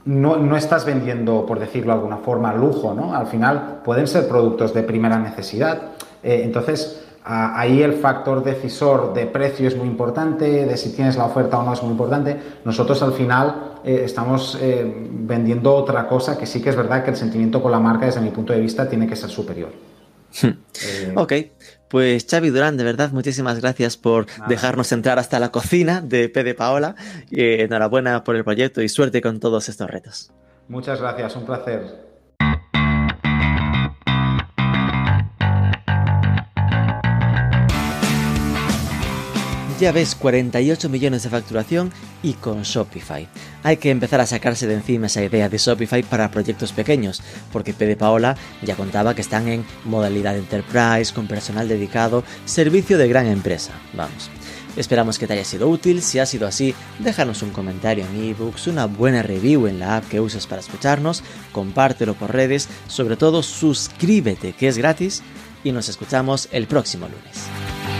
no, estás vendiendo, por decirlo de alguna forma, lujo, ¿no? Al final pueden ser productos de primera necesidad. Eh, entonces, ahí el factor decisor de precio es muy importante, de si tienes la oferta o no es muy importante. Nosotros al final eh, estamos eh, vendiendo otra cosa que sí que es verdad que el sentimiento con la marca desde mi punto de vista tiene que ser superior. Eh, ok, pues Xavi Durán, de verdad, muchísimas gracias por dejarnos entrar hasta la cocina de P de Paola. enhorabuena por el proyecto y suerte con todos estos retos. Muchas gracias, un placer. Ya ves, 48 millones de facturación y con Shopify. Hay que empezar a sacarse de encima esa idea de Shopify para proyectos pequeños, porque P Paola ya contaba que están en modalidad enterprise, con personal dedicado, servicio de gran empresa. Vamos. Esperamos que te haya sido útil, si ha sido así, déjanos un comentario en ebooks, una buena review en la app que uses para escucharnos, compártelo por redes, sobre todo suscríbete que es gratis y nos escuchamos el próximo lunes.